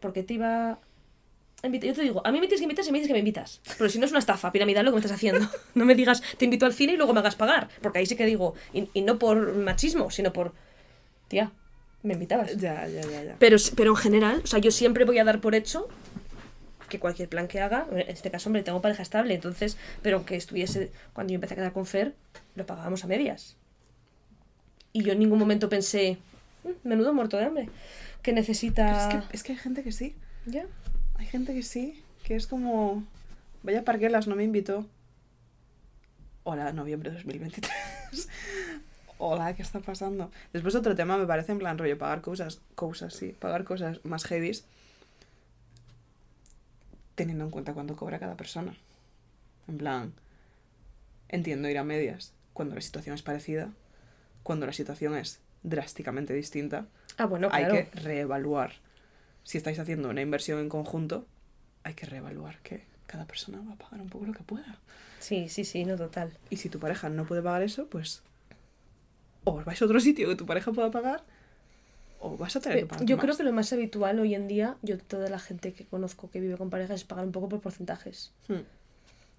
porque te iba. Yo te digo, a mí me tienes que invitar si me dices que me invitas. Pero si no es una estafa piramidal lo que me estás haciendo. No me digas, te invito al cine y luego me hagas pagar. Porque ahí sí que digo, y, y no por machismo, sino por. Tía, me invitabas. Ya, ya, ya, ya. Pero, pero en general, o sea, yo siempre voy a dar por hecho que cualquier plan que haga, en este caso, hombre, tengo pareja estable, entonces, pero aunque estuviese, cuando yo empecé a quedar con Fer, lo pagábamos a medias. Y yo en ningún momento pensé, "Mm, menudo muerto de hambre, que necesita... es, que, es que hay gente que sí. ¿Ya? Hay gente que sí. Que es como. Vaya Parguelas, no me invitó. Hola, noviembre de 2023. Hola, ¿qué está pasando? Después otro tema me parece en plan rollo pagar cosas, cosas, sí, pagar cosas más heavies teniendo en cuenta cuánto cobra cada persona. En plan, entiendo ir a medias cuando la situación es parecida, cuando la situación es drásticamente distinta, Ah, bueno, claro. hay que reevaluar. Si estáis haciendo una inversión en conjunto, hay que reevaluar que cada persona va a pagar un poco lo que pueda. Sí, sí, sí, no, total. Y si tu pareja no puede pagar eso, pues o os vais a otro sitio que tu pareja pueda pagar, o vas a tener que pagar Yo más. creo que lo más habitual hoy en día, yo toda la gente que conozco que vive con parejas es pagar un poco por porcentajes. Hmm.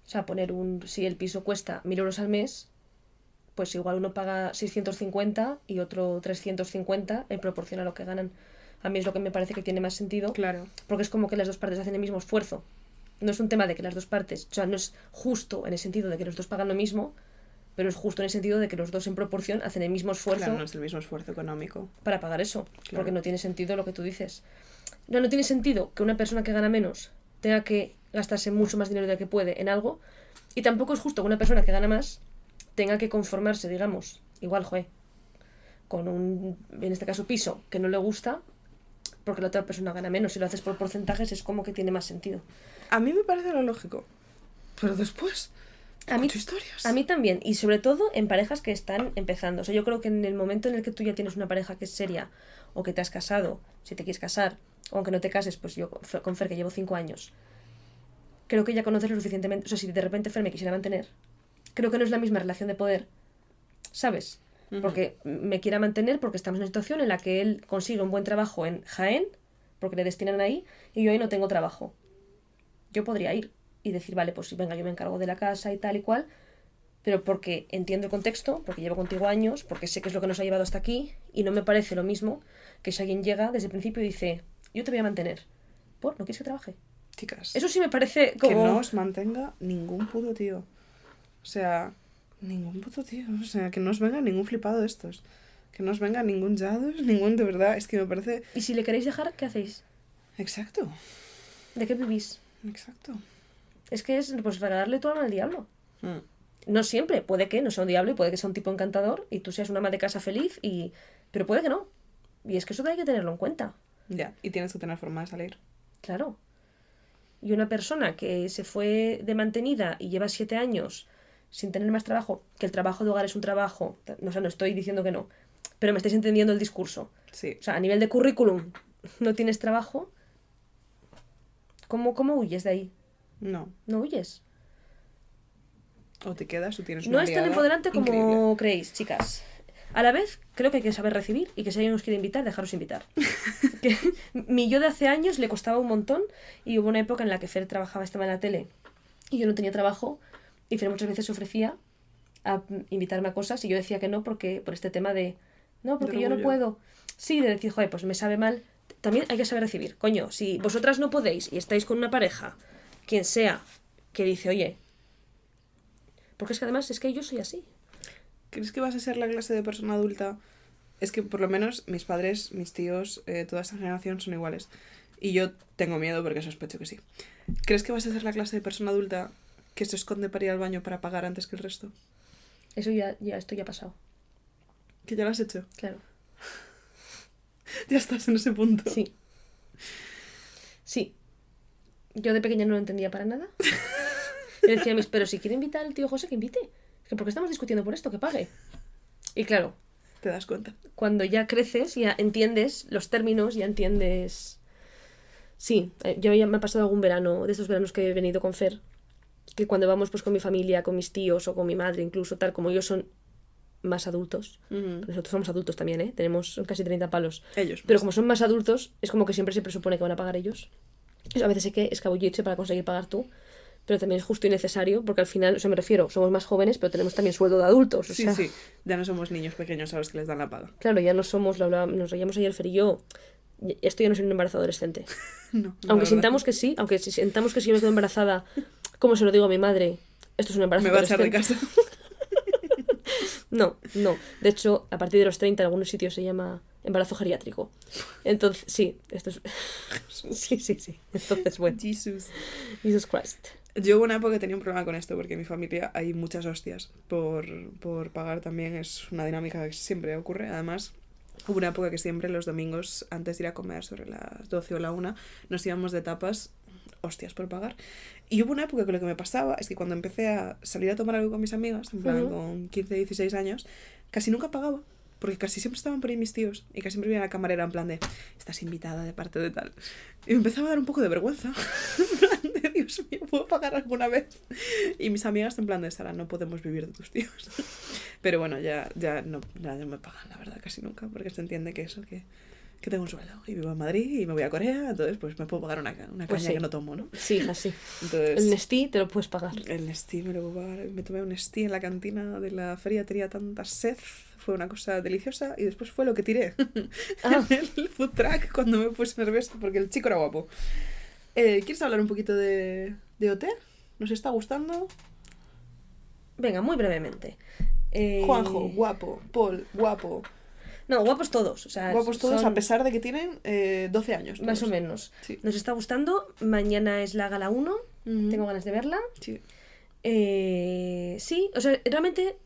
O sea, poner un. Si el piso cuesta 1000 euros al mes, pues igual uno paga 650 y otro 350 en proporción a lo que ganan. A mí es lo que me parece que tiene más sentido, Claro. porque es como que las dos partes hacen el mismo esfuerzo. No es un tema de que las dos partes. O sea, no es justo en el sentido de que los dos pagan lo mismo, pero es justo en el sentido de que los dos en proporción hacen el mismo esfuerzo Claro, no es el mismo esfuerzo económico. para pagar eso. Claro. Porque no tiene sentido lo que tú dices. No, no tiene sentido que una persona que gana menos tenga que gastarse mucho más dinero del que puede en algo. Y tampoco es justo que una persona que gana más tenga que conformarse, digamos, igual, joe, con un, en este caso, piso que no le gusta, porque la otra persona gana menos. Si lo haces por porcentajes es como que tiene más sentido. A mí me parece lo lógico. Pero después, A mí, historias. a mí también, y sobre todo en parejas que están empezando. O sea, yo creo que en el momento en el que tú ya tienes una pareja que es seria, o que te has casado, si te quieres casar, o aunque no te cases, pues yo con Fer, que llevo cinco años, creo que ya conoces lo suficientemente. O sea, si de repente Fer me quisiera mantener, creo que no es la misma relación de poder, ¿sabes? Porque me quiera mantener porque estamos en una situación en la que él consigue un buen trabajo en Jaén, porque le destinan ahí, y yo ahí no tengo trabajo. Yo podría ir y decir, vale, pues venga, yo me encargo de la casa y tal y cual, pero porque entiendo el contexto, porque llevo contigo años, porque sé qué es lo que nos ha llevado hasta aquí, y no me parece lo mismo que si alguien llega desde el principio y dice, yo te voy a mantener. ¿Por? ¿No quieres que trabaje? Chicas. Eso sí me parece que como... no os mantenga ningún puto tío. O sea, ningún puto tío. O sea, que no os venga ningún flipado de estos. Que no os venga ningún Jados, ningún de verdad. Es que me parece. Y si le queréis dejar, ¿qué hacéis? Exacto, ¿De qué vivís? exacto. Es que es pues regalarle tu alma al diablo. Mm. No siempre, puede que no sea un diablo y puede que sea un tipo encantador y tú seas una ama de casa feliz y... Pero puede que no. Y es que eso hay que tenerlo en cuenta. Ya, y tienes que tener forma de salir. Claro. Y una persona que se fue de mantenida y lleva siete años sin tener más trabajo, que el trabajo de hogar es un trabajo, no, o sea, no estoy diciendo que no, pero me estáis entendiendo el discurso. Sí. O sea, a nivel de currículum no tienes trabajo, ¿cómo, cómo huyes de ahí? No. No huyes. O te quedas o tienes No una es tan empoderante como increíble. creéis, chicas. A la vez, creo que hay que saber recibir y que si alguien nos quiere invitar, dejaros invitar. que mi yo de hace años le costaba un montón y hubo una época en la que Fer trabajaba, estaba en la tele y yo no tenía trabajo y Fer muchas veces se ofrecía a invitarme a cosas y yo decía que no porque por este tema de no, porque De yo no puedo. Sí, de decir, joder, pues me sabe mal. También hay que saber recibir. Coño, si vosotras no podéis y estáis con una pareja, quien sea, que dice, oye, porque es que además es que yo soy así. ¿Crees que vas a ser la clase de persona adulta? Es que por lo menos mis padres, mis tíos, eh, toda esta generación son iguales. Y yo tengo miedo porque sospecho que sí. ¿Crees que vas a ser la clase de persona adulta que se esconde para ir al baño para pagar antes que el resto? Eso ya, ya, esto ya ha pasado. ¿Que ya lo has hecho? Claro. Ya estás en ese punto. Sí. Sí. Yo de pequeña no lo entendía para nada. Yo decía a mis, pero si quiere invitar al tío José, que invite. Que ¿Por qué estamos discutiendo por esto? Que pague. Y claro, Te das cuenta. cuando ya creces, ya entiendes los términos, ya entiendes... Sí, eh, yo ya me ha pasado algún verano, de estos veranos que he venido con Fer, que cuando vamos pues con mi familia, con mis tíos o con mi madre incluso, tal como ellos son más adultos, Ujú. nosotros somos adultos también, ¿eh? Tenemos casi 30 palos. Ellos. Pero pues. como son más adultos, es como que siempre se presupone que van a pagar ellos. A veces hay que escabullirse para conseguir pagar tú, pero también es justo y necesario, porque al final, o sea, me refiero, somos más jóvenes, pero tenemos también sueldo de adultos. O Sí, sea, sí. Ya no somos niños pequeños a los que les dan la paga. Claro, ya no somos, lo hablábamos- nos reíamos ayer Fer y yo, esto ya no soy un embarazo adolescente. No. Aunque sintamos que sí, aunque si sintamos que si yo me quedo embarazada, como se lo digo a mi madre, esto es un embarazo Me va a echar de adolescente. casa. No, no. De hecho, a partir de los 30 en algunos sitios se llama embarazo geriátrico. Entonces, sí, esto es... sí, sí, sí. Entonces, bueno, Jesus. Jesus Christ. Yo hubo una época que tenía un problema con esto porque en mi familia hay muchas hostias por, por pagar también. Es una dinámica que siempre ocurre. Además, hubo una época que siempre los domingos, antes de ir a comer sobre las 12 o la 1, nos íbamos de tapas, hostias por pagar. Y hubo una época que lo que me pasaba es que cuando empecé a salir a tomar algo con mis amigas, en plan con 15, 16 años, casi nunca pagaba. Porque casi siempre estaban por ahí mis tíos y casi siempre venía la camarera en plan de, estás invitada de parte de tal. Y me empezaba a dar un poco de vergüenza. En plan de, Dios mío, ¿puedo pagar alguna vez? Y mis amigas en plan de, Sara, no podemos vivir de tus tíos. Pero bueno, ya, ya, no, ya no me pagan, la verdad, casi nunca. Porque se entiende que eso, que, que tengo un sueldo. Y vivo en Madrid y me voy a Corea, entonces pues me puedo pagar una, una Pues caña sí. que no tomo, ¿no? Sí, así. Entonces... El Nestí te lo puedes pagar. El Nestí me lo puedo pagar. Me tomé un Nestí en la cantina de la feria, tenía tanta sed. Fue una cosa deliciosa y después fue lo que tiré Ah. en el food track cuando me puse nerviosa porque el chico era guapo. Eh, ¿Quieres hablar un poquito de, de OT? ¿Nos está gustando? Venga, muy brevemente. Eh, Juanjo, guapo. Paul, guapo. No, guapos todos. O sea, Guapos todos son a pesar de que tienen eh, 12 años. Más o menos. Sí. Nos está gustando. Mañana es la gala 1. Ujú. Tengo ganas de verla. Sí. Eh, sí, o sea, realmente,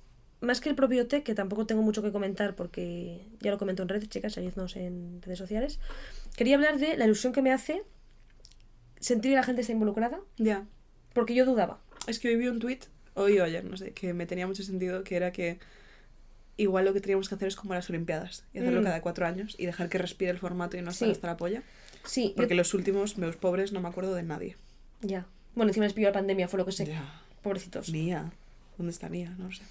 más que el propio TEC, que tampoco tengo mucho que comentar porque ya lo comento en redes, chicas, seguidnos en redes sociales, quería hablar de la ilusión que me hace sentir que la gente está involucrada, Ya. porque yo dudaba. Es que hoy vi un tweet, hoy o ayer, no sé, que me tenía mucho sentido, que era que igual lo que teníamos que hacer es como las Olimpiadas, y hacerlo Mm. cada cuatro años y dejar que respire el formato y no estar Sí. hasta la polla. Sí, yo- Porque los últimos, meus pobres, no me acuerdo de nadie. ya. Bueno, encima les pilló la pandemia, fue lo que sé. Ya. Pobrecitos. Nia. ¿Dónde está Nia? No lo sé.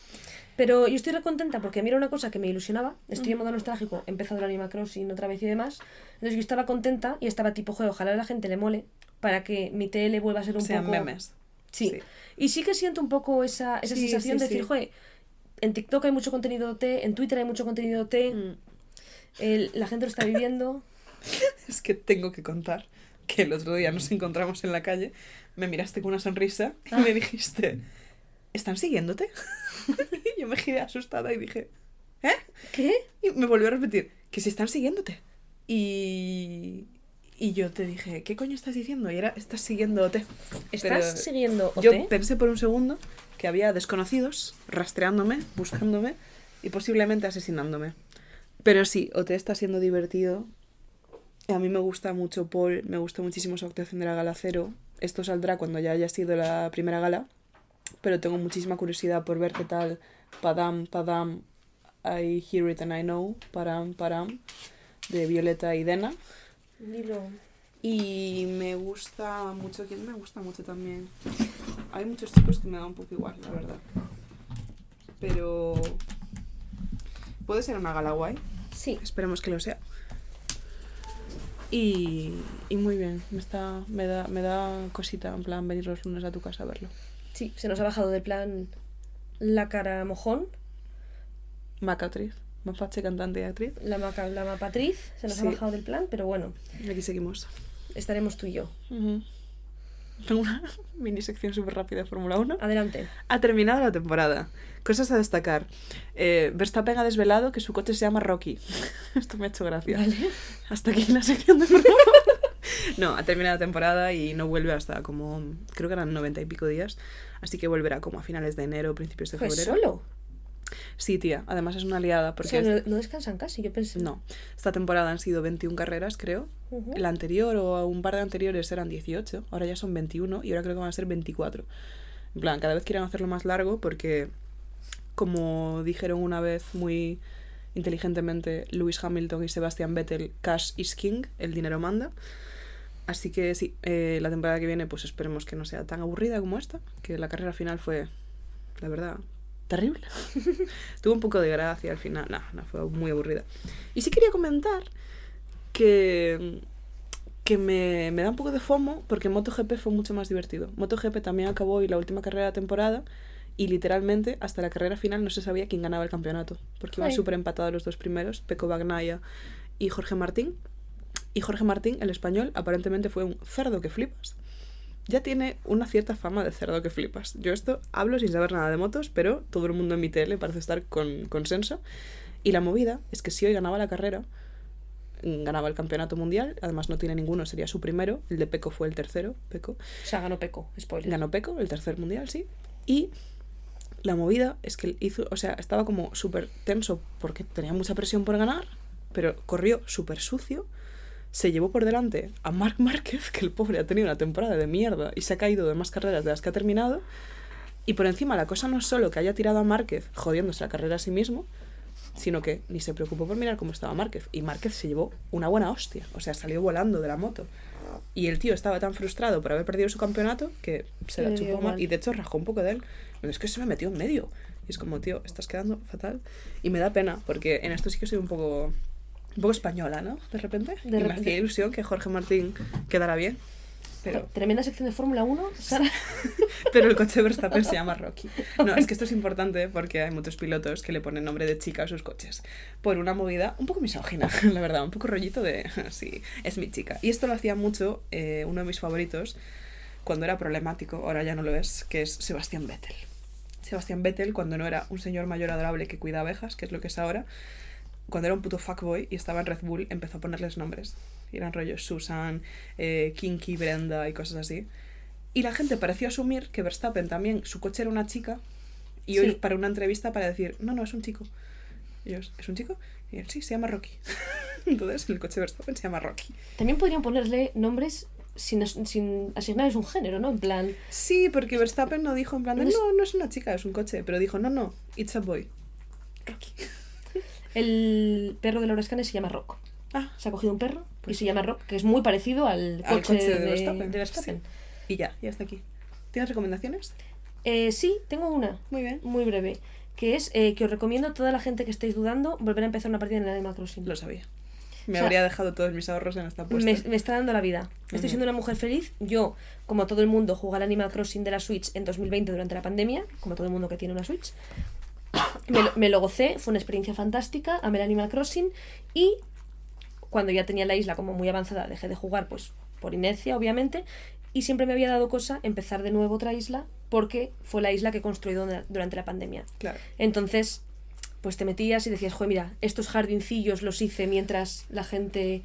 Pero yo estoy re contenta porque a mí era una cosa que me ilusionaba. Estoy en modo nostálgico, he empezado el Animal Crossing otra vez y demás. Entonces yo estaba contenta y estaba tipo, joder, ojalá a la gente le mole para que mi tele vuelva a ser un Sean poco... memes. Sí. Sí. Y sí que siento un poco esa, esa Sí, sensación sí, de decir, joder, en TikTok hay mucho contenido T, en Twitter hay mucho contenido T, Mm. el- la gente lo está viviendo. Es que tengo que contar que el otro día nos encontramos en la calle, me miraste con una sonrisa y Ah. me dijiste, ¿están siguiéndote? y yo me giré asustada y dije, ¿eh? ¿Qué? Y me volvió a repetir, que si están siguiéndote. Y, y yo te dije, ¿qué coño estás diciendo? Y era, estás siguiéndote. ¿Estás Pero siguiendo OT? Yo pensé por un segundo que había desconocidos rastreándome, buscándome y posiblemente asesinándome. Pero sí, OT está siendo divertido. A mí me gusta mucho Paul, me gusta muchísimo su actuación de la gala cero. Esto saldrá cuando ya haya sido la primera gala, pero tengo muchísima curiosidad por ver qué tal Padam, Padam, I Hear It and I Know, Param, Param, de Violeta y Dena. Dilo. Y me gusta mucho, ¿quién me gusta mucho también? Hay muchos chicos que me dan un poco igual, la verdad. Pero puede ser una gala guay. Sí. Esperemos que lo sea. Y, y muy bien, me, está, me, da, me da cosita, en plan, venir los lunes a tu casa a verlo. Sí, se nos ha bajado del plan la cara mojón, Maca actriz, mapache cantante y actriz. la, maca, la mapatriz, se nos Sí. ha bajado del plan, pero bueno, Y aquí seguimos. estaremos tú y yo. Tengo una mini sección súper rápida de Fórmula 1. Adelante. Ha terminado la temporada. Cosas a destacar. Eh, Verstappen ha desvelado que su coche se llama Rocky. Esto me ha hecho gracia. Vale. Hasta aquí la sección de Fórmula 1. No, ha terminado la temporada y no vuelve hasta como, creo que eran 90 y pico días. Así que volverá como a finales de enero, principios de Pues febrero. solo. Sí, tía. Además es una liada O porque... sea, es- no, no descansan casi, yo pensé. No, esta temporada han sido 21 carreras, creo. Ujú. La anterior o un par de anteriores eran 18, ahora ya son 21 y ahora creo que van a ser 24. En plan, cada vez quieren hacerlo más largo porque, como dijeron una vez muy inteligentemente Lewis Hamilton y Sebastian Vettel, cash is king, el dinero manda. Así que sí, eh, la temporada que viene pues esperemos que no sea tan aburrida como esta, que la carrera final fue, la verdad, terrible. Tuvo un poco de gracia al final, no, no, fue muy aburrida. Y sí quería comentar que, que me, me da un poco de fomo porque MotoGP fue mucho más divertido. MotoGP también acabó hoy la última carrera de la temporada y literalmente hasta la carrera final no se sabía quién ganaba el campeonato porque iban súper empatados los dos primeros, Peco Bagnaia y Jorge Martín. Y Jorge Martín, el español, aparentemente fue un cerdo que flipas. Ya tiene una cierta fama de cerdo que flipas. Yo esto hablo sin saber nada de motos, pero todo el mundo en mi tele parece estar con consenso. Y la movida es que si hoy ganaba la carrera, ganaba el campeonato mundial, además no tiene ninguno, sería su primero, el de Peco fue el tercero, Peco. O sea, ganó Peco, spoiler. Ganó Peco, el tercer mundial, sí. Y la movida es que hizo, o sea, estaba como súper tenso porque tenía mucha presión por ganar, pero corrió súper sucio. Se llevó por delante a Marc Márquez, que el pobre ha tenido una temporada de mierda y se ha caído de más carreras de las que ha terminado. Y por encima, la cosa no es solo que haya tirado a Márquez jodiéndose la carrera a sí mismo, sino que ni se preocupó por mirar cómo estaba Márquez. Y Márquez se llevó una buena hostia, o sea, salió volando de la moto. Y el tío estaba tan frustrado por haber perdido su campeonato que se la chupó mal. Y de hecho rajó un poco de él. Pero es que se me metió en medio. Y es como, tío, estás quedando fatal. Y me da pena, porque en esto sí que soy un poco, un poco española, ¿no? De repente. De y me repente. hacía ilusión que Jorge Martín quedara bien. Pero, Tremenda sección de Fórmula 1. Sara. pero el coche de Verstappen se llama Rocky. No, es que esto es importante porque hay muchos pilotos que le ponen nombre de chica a sus coches. Por una movida un poco misógina, la verdad, un poco rollito de, sí, es mi chica. Y esto lo hacía mucho eh, uno de mis favoritos cuando era problemático, ahora ya no lo es, que es Sebastián Vettel. Sebastián Vettel, cuando no era un señor mayor adorable que cuida abejas, que es lo que es ahora, cuando era un puto fuckboy y estaba en Red Bull, empezó a ponerles nombres. Y eran rollos Susan, eh, Kinky, Brenda y cosas así. Y la gente pareció asumir que Verstappen también, su coche era una chica, y hoy Sí. para una entrevista para decir, no, no, es un chico. Y ellos, ¿es un chico? Y él, sí, se llama Rocky. Entonces el coche de Verstappen se llama Rocky. También podrían ponerle nombres sin, sin asignarles un género, ¿no? En plan, Sí, porque Verstappen no dijo en plan de, no, no es una chica, es un coche. Pero dijo, no, no, it's a boy. Rocky. El perro de Laura Scane se llama Rock. Ah, Se ha cogido un perro Pues y se llama Rock, que es muy parecido al Al coche, coche de de, Verstappen, de Verstappen. y ya, ya está aquí. ¿Tienes recomendaciones? Eh, sí, tengo una, Muy bien. muy breve, que es eh, que os recomiendo a toda la gente que estéis dudando volver a empezar una partida en el Animal Crossing. Lo sabía. Me O sea, habría dejado todos mis ahorros en esta apuesta. Me, me está dando la vida. Estoy siendo una mujer feliz. Yo, como todo el mundo, jugué al Animal Crossing de la Switch en 2020 durante la pandemia, como todo el mundo que tiene una Switch. Me, lo- me lo gocé, fue una experiencia fantástica, amé el Animal Crossing y cuando ya tenía la isla como muy avanzada dejé de jugar, pues por inercia, obviamente, y siempre me había dado cosa empezar de nuevo otra isla porque fue la isla que construí durante la pandemia. Claro. Entonces, pues te metías y decías, joder, mira, estos jardincillos los hice mientras la gente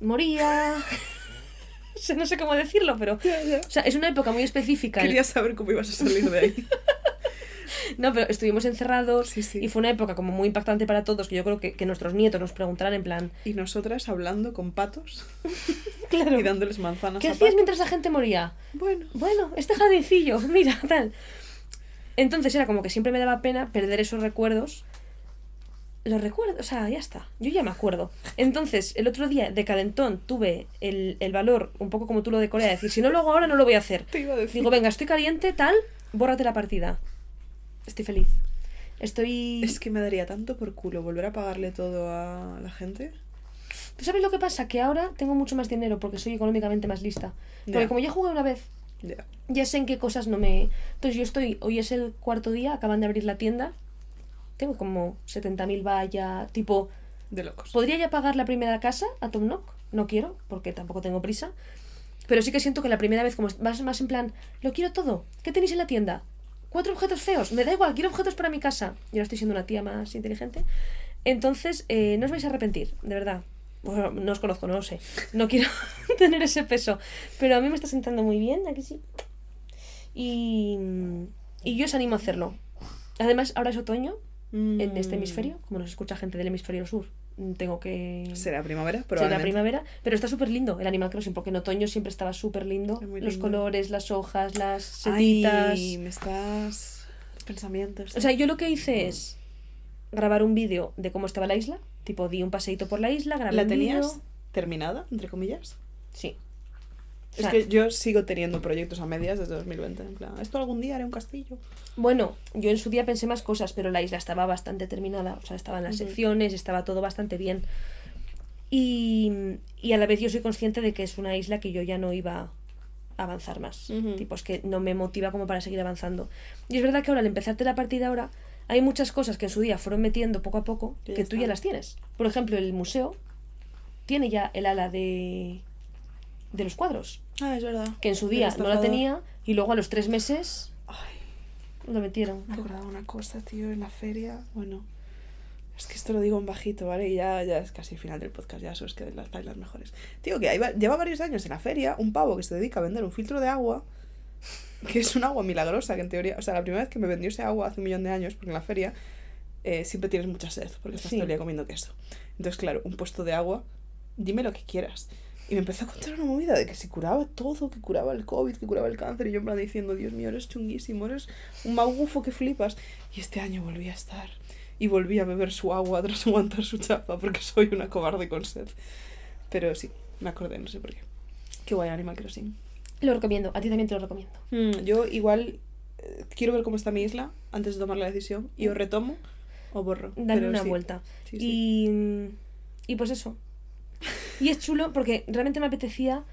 moría. No sé cómo decirlo, pero. O sea, es una época muy específica. Quería saber cómo ibas a salir de ahí. No, pero estuvimos encerrados Sí, sí. y fue una época como muy impactante para todos, que yo creo que, que nuestros nietos nos preguntarán en plan, Y nosotras hablando con patos claro, y dándoles manzanas ¿qué a hacías patos. mientras la gente moría? Bueno, Bueno, este jardincillo, mira, tal. Entonces era como que siempre me daba pena perder esos recuerdos. Los recuerdo, o sea, ya está. Yo ya me acuerdo. Entonces, el otro día de calentón tuve el, el valor, un poco como tú lo de Corea, de decir, si no lo hago ahora, no lo voy a hacer. te iba a decir. Digo, venga, estoy caliente, tal, bórrate la partida. Estoy feliz. Estoy... Es que me daría tanto por culo volver a pagarle todo a la gente. ¿Tú sabes lo que pasa? Que ahora tengo mucho más dinero porque soy económicamente más lista. Porque Ya. como ya jugué una vez, Ya. ya sé en qué cosas no me... Entonces yo estoy, hoy es el cuarto día, acaban de abrir la tienda, tengo como 70.000 vaya, tipo, De locos. ¿podría ya pagar la primera casa a Tom Nook? No quiero, porque tampoco tengo prisa. Pero sí que siento que la primera vez, como vas más en plan, lo quiero todo, ¿qué tenéis en la tienda? Cuatro objetos feos, me da igual, quiero objetos para mi casa. Yo no estoy siendo una tía más inteligente. Entonces, eh, no os vais a arrepentir, de verdad. Bueno, no os conozco, no lo sé. No quiero tener ese peso. Pero a mí me está sentando muy bien, aquí sí. Y, y yo os animo a hacerlo. Además, ahora es otoño en este Mm. hemisferio, como nos escucha gente del hemisferio sur. Mm, Tengo que... Será primavera, Será probablemente. primavera, pero está súper lindo el Animal Crossing, porque en otoño siempre estaba súper lindo. Es Los colores, las hojas, las setitas. Ay, me estás... Pensamientos. O sea, yo lo que hice es grabar un vídeo de cómo estaba la isla. Tipo, di un paseíto por la isla, grabé ¿La un tenías terminada, entre comillas? Sí. O Es sea, que yo sigo teniendo proyectos a medias desde 2020. En plan, esto algún día haré un castillo. Bueno, yo en su día pensé más cosas, pero la isla estaba bastante terminada. O sea, estaban las secciones, estaba todo bastante bien. Y, y a la vez yo soy consciente de que es una isla que yo ya no iba a avanzar más. Tipo, es que no me motiva como para seguir avanzando. Y es verdad que ahora, al empezarte la partida ahora, hay muchas cosas que en su día fueron metiendo poco a poco Que tú ya las tienes. Por ejemplo, el museo tiene ya el ala de, de los cuadros, Ah, es verdad. que en su día no la tenía y luego a los tres meses Ay, lo metieron. me acordaba una cosa, tío, en la feria. Bueno, es que esto lo digo en bajito, ¿vale? Y ya, ya es casi el final del podcast, ya sabes que las las mejores. Tío, que va- lleva varios años en la feria un pavo que se dedica a vender un filtro de agua, que es un agua milagrosa, que en teoría, o sea, la primera vez que me vendió ese agua hace un millón de años, porque en la feria eh, siempre tienes mucha sed, porque estás Sí. todo el día comiendo queso. Entonces, claro, un puesto de agua, dime lo que quieras. Y me empezó a contar una movida de que si curaba todo, que curaba el COVID, que curaba el cáncer, y yo en plan diciendo, Dios mío, eres chunguísimo, eres un magufo que flipas. Y este año volví a estar. Y volví a beber su agua tras aguantar su chapa, porque soy una cobarde con sed. Pero sí, me acordé, no sé por qué. Qué guay Animal Crossing. Lo recomiendo, a ti también te lo recomiendo. Mm, yo igual eh, quiero ver cómo está mi isla antes de tomar la decisión. Y o retomo o borro. Dale una sí, vuelta. sí, sí. Y, y pues eso. Y es chulo porque realmente me apetecía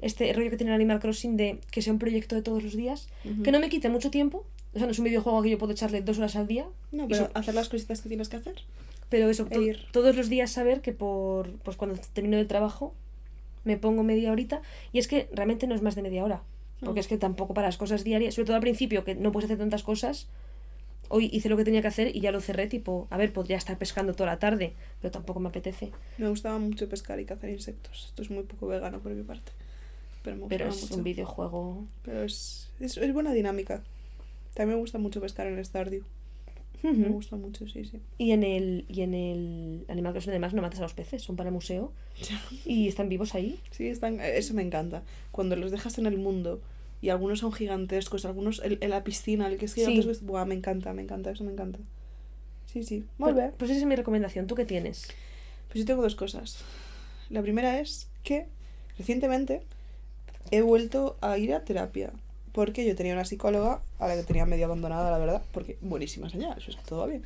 este rollo que tiene el Animal Crossing de que sea un proyecto de todos los días, que no me quite mucho tiempo. O sea, no es un videojuego que yo puedo echarle dos horas al día, No, pero hacer las cositas que tienes que hacer. pero eso, E to- ir. todos los días saber que por pues cuando termino el trabajo me pongo media horita y es que realmente no es más de media hora, porque Mm. es que tampoco para las cosas diarias, sobre todo al principio que no puedes hacer tantas cosas. Hoy hice lo que tenía que hacer y ya lo cerré, tipo, a ver, podría estar pescando toda la tarde, pero tampoco me apetece. Me gustaba mucho pescar y cazar insectos. Esto es muy poco vegano por mi parte. Pero me Pero es mucho. un videojuego. Pero es, es, es buena dinámica. También me gusta mucho pescar en Stardew. Me gusta mucho, sí, sí. Y en el y en el Animal Crossing además no matas a los peces, son para museo y están vivos ahí. Sí, están, eso me encanta. Cuando los dejas en el mundo y algunos son gigantescos, algunos en, en la piscina, el que es Sí. gigantesco, es- buah, me encanta, me encanta, eso me encanta. Sí, sí. Muy Pues, bien. pues esa es mi recomendación. ¿Tú qué tienes? Pues yo tengo dos cosas. La primera es que recientemente he vuelto a ir a terapia. Porque yo tenía una psicóloga a la que tenía medio abandonada, la verdad. Porque buenísima señal, eso es que todo va bien.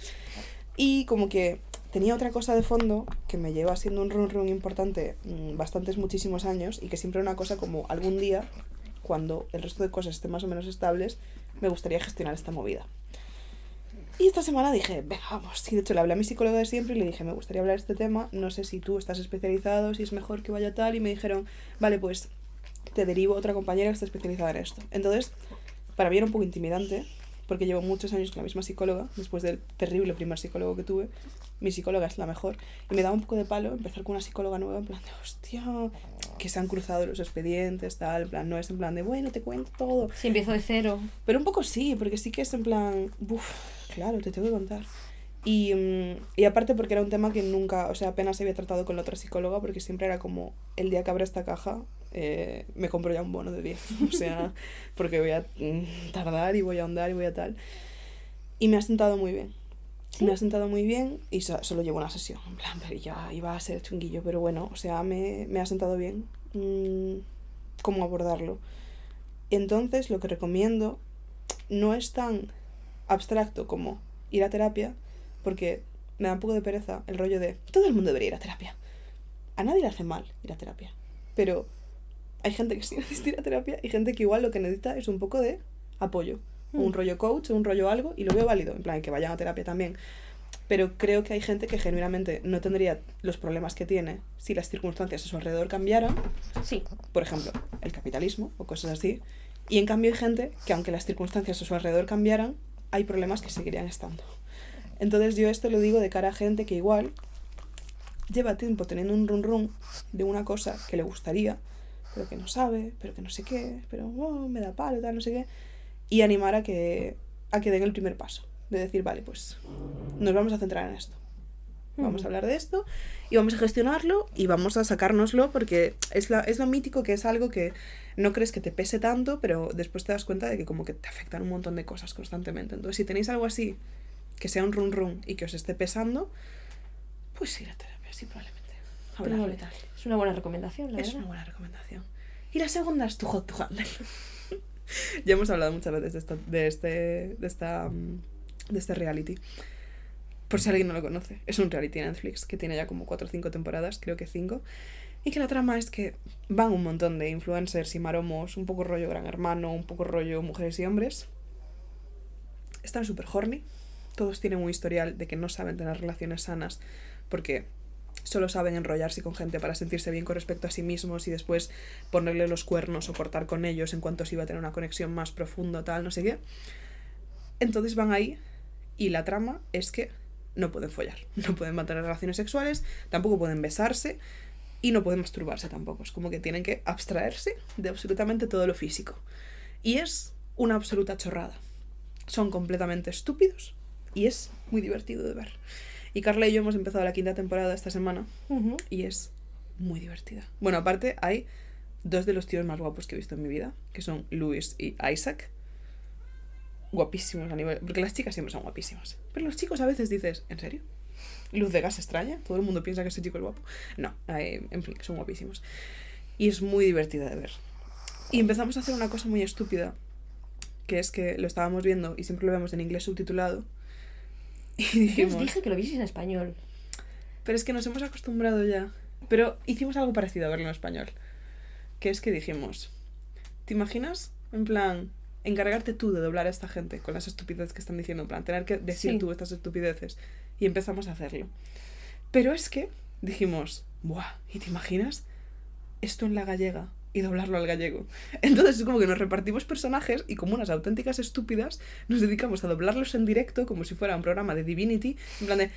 Y como que tenía otra cosa de fondo que me lleva siendo un run run importante mm, bastantes, muchísimos años. Y que siempre era una cosa como algún día, cuando el resto de cosas estén más o menos estables, me gustaría gestionar esta movida. Y esta semana dije, venga, vamos. Y de hecho le hablé a mi psicóloga de siempre y le dije, me gustaría hablar de este tema. No sé si tú estás especializado, si es mejor que vaya tal. Y me dijeron, vale, pues te derivo a otra compañera que está especializada en esto. Entonces, para mí era un poco intimidante, porque llevo muchos años con la misma psicóloga, después del terrible primer psicólogo que tuve. Mi psicóloga es la mejor. Y me daba un poco de palo empezar con una psicóloga nueva, en plan hostia, que se han cruzado los expedientes, tal, en plan, no es en plan de, bueno, te cuento todo. Si empiezo de cero. Pero un poco sí, porque sí que es en plan, uff, claro, te tengo que contar. Y, mm, y aparte porque era un tema que nunca, o sea, apenas había tratado con la otra psicóloga, porque siempre era como, el día que abra esta caja, eh, me compro ya un bono de 10. O sea, porque voy a mm, tardar y voy a ahondar y voy a tal. Y me ha sentado muy bien. Me ha sentado muy bien y so- solo llevo una sesión. En plan, pero ya iba a ser chunguillo, pero bueno, o sea, me, me ha sentado bien mm, cómo abordarlo. Entonces, lo que recomiendo no es tan abstracto como ir a terapia, porque me da un poco de pereza el rollo de todo el mundo debería ir a terapia. A nadie le hace mal ir a terapia, pero hay gente que sí necesita ir a terapia y gente que igual lo que necesita es un poco de apoyo. Un Mm. rollo coach, un rollo algo, y lo veo válido, en plan, que vayan a terapia también. Pero creo que hay gente que genuinamente no tendría los problemas que tiene si las circunstancias a su alrededor cambiaran, Sí. por ejemplo, el capitalismo o cosas así. Y en cambio hay gente que aunque las circunstancias a su alrededor cambiaran, hay problemas que seguirían estando. Entonces yo esto lo digo de cara a gente que igual lleva tiempo teniendo un run run de una cosa que le gustaría, pero que no sabe, pero que no sé qué, pero oh, me da palo, tal, no sé qué. Y animar a que, a que den el primer paso. De decir, vale, pues nos vamos a centrar en esto. Vamos a hablar de esto y vamos a gestionarlo y vamos a sacárnoslo porque es, la, es lo mítico que es algo que no crees que te pese tanto, pero después te das cuenta de que como que te afectan un montón de cosas constantemente. Entonces, si tenéis algo así, que sea un run run y que os esté pesando, pues ir a terapia, sí, probablemente. Y tal. Es una buena recomendación, la Es verdad. una buena recomendación. Y la segunda es tu hot to handle. ya hemos hablado muchas veces de, esta, de, este, de, esta, mm, de este reality. Por si alguien no lo conoce. Es un reality Netflix que tiene ya como 4 o 5 temporadas, creo que 5. Y que la trama es que van un montón de influencers y maromos, un poco rollo gran hermano, un poco rollo mujeres y hombres. Están súper horny. Todos tienen un historial de que no saben tener relaciones sanas porque solo saben enrollarse con gente para sentirse bien con respecto a sí mismos y después ponerle los cuernos o cortar con ellos en cuanto se iba a tener una conexión más profunda, tal, no sé qué. Entonces van ahí y la trama es que no pueden follar, no pueden mantener relaciones sexuales, tampoco pueden besarse y no pueden masturbarse tampoco. Es como que tienen que abstraerse de absolutamente todo lo físico. Y es una absoluta chorrada. Son completamente estúpidos y es muy divertido de ver. Y Carla y yo hemos empezado la quinta temporada esta semana Ujú. y es muy divertida. Bueno, aparte hay dos de los tíos más guapos que he visto en mi vida, que son Luis y Isaac. Guapísimos a nivel... Porque las chicas siempre son guapísimas. Pero los chicos a veces dices, ¿en serio? Luz de gas extraña, todo el mundo piensa que ese chico es guapo. No, eh, en fin, son guapísimos. Y es muy divertida de ver. Y empezamos a hacer una cosa muy estúpida, que es que lo estábamos viendo y siempre lo vemos en inglés subtitulado. Y Yo os dije que lo vieseis en español. pero es que nos hemos acostumbrado ya. Pero hicimos algo parecido a verlo en español. Que es que dijimos, ¿te imaginas? En plan, encargarte tú de doblar a esta gente con las estupideces que están diciendo. En plan, tener que decir Sí. tú estas estupideces. Y empezamos a hacerlo. Pero es que dijimos, ¡buah! ¿Y te imaginas? Esto en la gallega y doblarlo al gallego. Entonces es como que nos repartimos personajes y como unas auténticas estúpidas nos dedicamos a doblarlos en directo como si fuera un programa de Divinity. En plan de,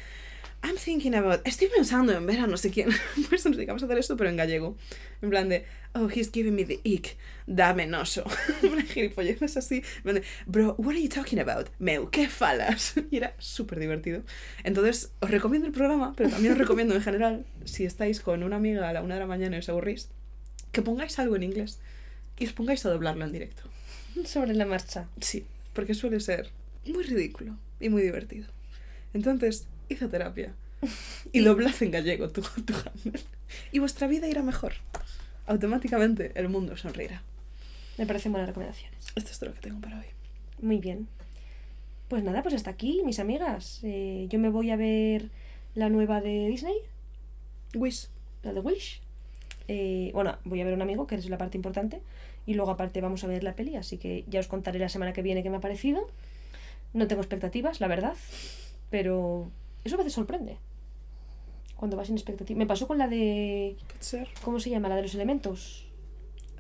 I'm thinking about, estoy pensando en ver a no sé quién. Pues nos dedicamos a hacer esto pero en gallego. En plan de, oh, he's giving me the ick. Dame noso. En plan, gilipolleces así. En plan de, bro, what are you talking about? Meu, ¿qué falas? Y era súper divertido. Entonces, os recomiendo el programa, pero también os recomiendo en general, si estáis con una amiga a la una de la mañana y os aburrís, que pongáis algo en inglés y os pongáis a doblarlo en directo. Sobre la marcha. Sí, porque suele ser muy ridículo y muy divertido. Entonces, hizo terapia y doblad en gallego tu, tu handle. Y vuestra vida irá mejor. Automáticamente el mundo sonreirá. Me parecen buenas recomendaciones. Esto es todo lo que tengo para hoy. Muy bien. Pues nada, pues hasta aquí, mis amigas. Eh, yo me voy a ver la nueva de Disney, Wish. la de Wish. Eh, bueno, voy a ver a un amigo, que es la parte importante. Y luego aparte vamos a ver la peli, así que ya os contaré la semana que viene qué me ha parecido. No tengo expectativas, la verdad. Pero eso a veces sorprende. Cuando vas sin expectativas. Me pasó con la de... ¿Cómo se llama? La de los elementos.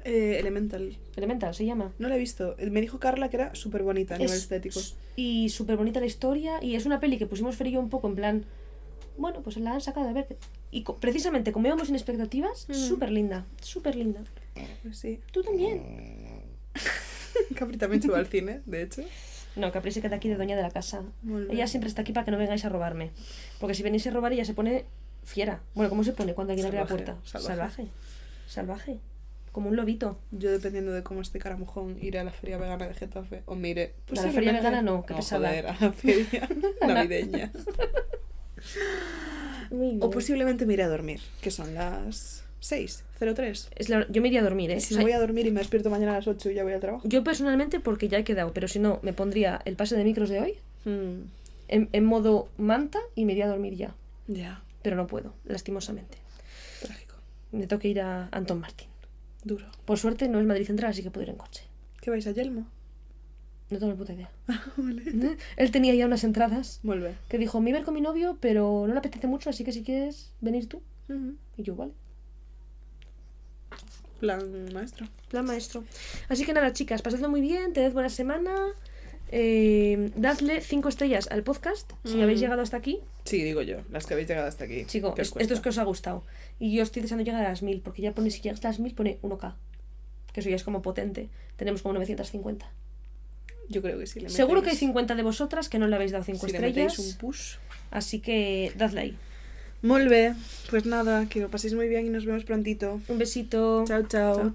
Eh, Elemental. Elemental se llama. No la he visto. Me dijo Carla que era súper bonita a nivel Es- estético. Y súper bonita la historia. Y es una peli que pusimos yo un poco en plan. Bueno, pues la han sacado a ver. Y co- precisamente como íbamos sin expectativas, Mm. súper linda, súper linda. Pues sí. Tú también. Capri también se va al cine, de hecho. No, Capri se queda aquí de doña de la casa. Ella siempre está aquí para que no vengáis a robarme. Porque si venís a robar ella se pone fiera. Bueno, ¿cómo se pone cuando alguien abre la puerta? salvaje. Salvaje. Salvaje. Como un lobito. Yo, dependiendo de cómo esté caramujón, iré a la feria vegana de Getafe. O mire. A la feria vegana no, qué pesada. joder, a la feria navideña. Muy bien. o posiblemente me iré a dormir, que son las 6.03. Es la- Yo me iría a dormir, ¿eh? Si O me voy a dormir y me despierto mañana a las 8 y ya voy al trabajo. Yo personalmente, porque ya he quedado, pero si no, me pondría el pase de micros de hoy Mm, en, en modo manta y me iría a dormir ya. ya, Pero no puedo, lastimosamente. trágico. Me toca ir a Anton Martín. Duro. Por suerte no es Madrid Central, así que puedo ir en coche. ¿Qué vais a Yelmo? No tengo ni puta idea. vale. Él tenía ya unas entradas Vuelve. que dijo, me iba a ir con mi novio, pero no le apetece mucho, así que si quieres venir tú. Y yo, vale. Plan maestro. Plan maestro. Así que nada, chicas, pasadlo muy bien, tened buena semana. Eh, dadle cinco estrellas al podcast si Mm. habéis llegado hasta aquí. Sí, digo yo, las que habéis llegado hasta aquí. Chico, ¿Qué os es- esto es que os ha gustado. Y yo estoy deseando llegar a las 1000, porque ya pone, si llegas a las 1000, pone 1K. Que eso ya es como potente. Tenemos como 950. Yo creo que sí. Le Seguro que hay metéis- 50 de vosotras que no le habéis dado 5 si le estrellas. metéis un push. Así que dadle ahí. Molt bé. Pues nada, que lo paséis muy bien y nos vemos prontito. Un besito. Chao, chao. Chao,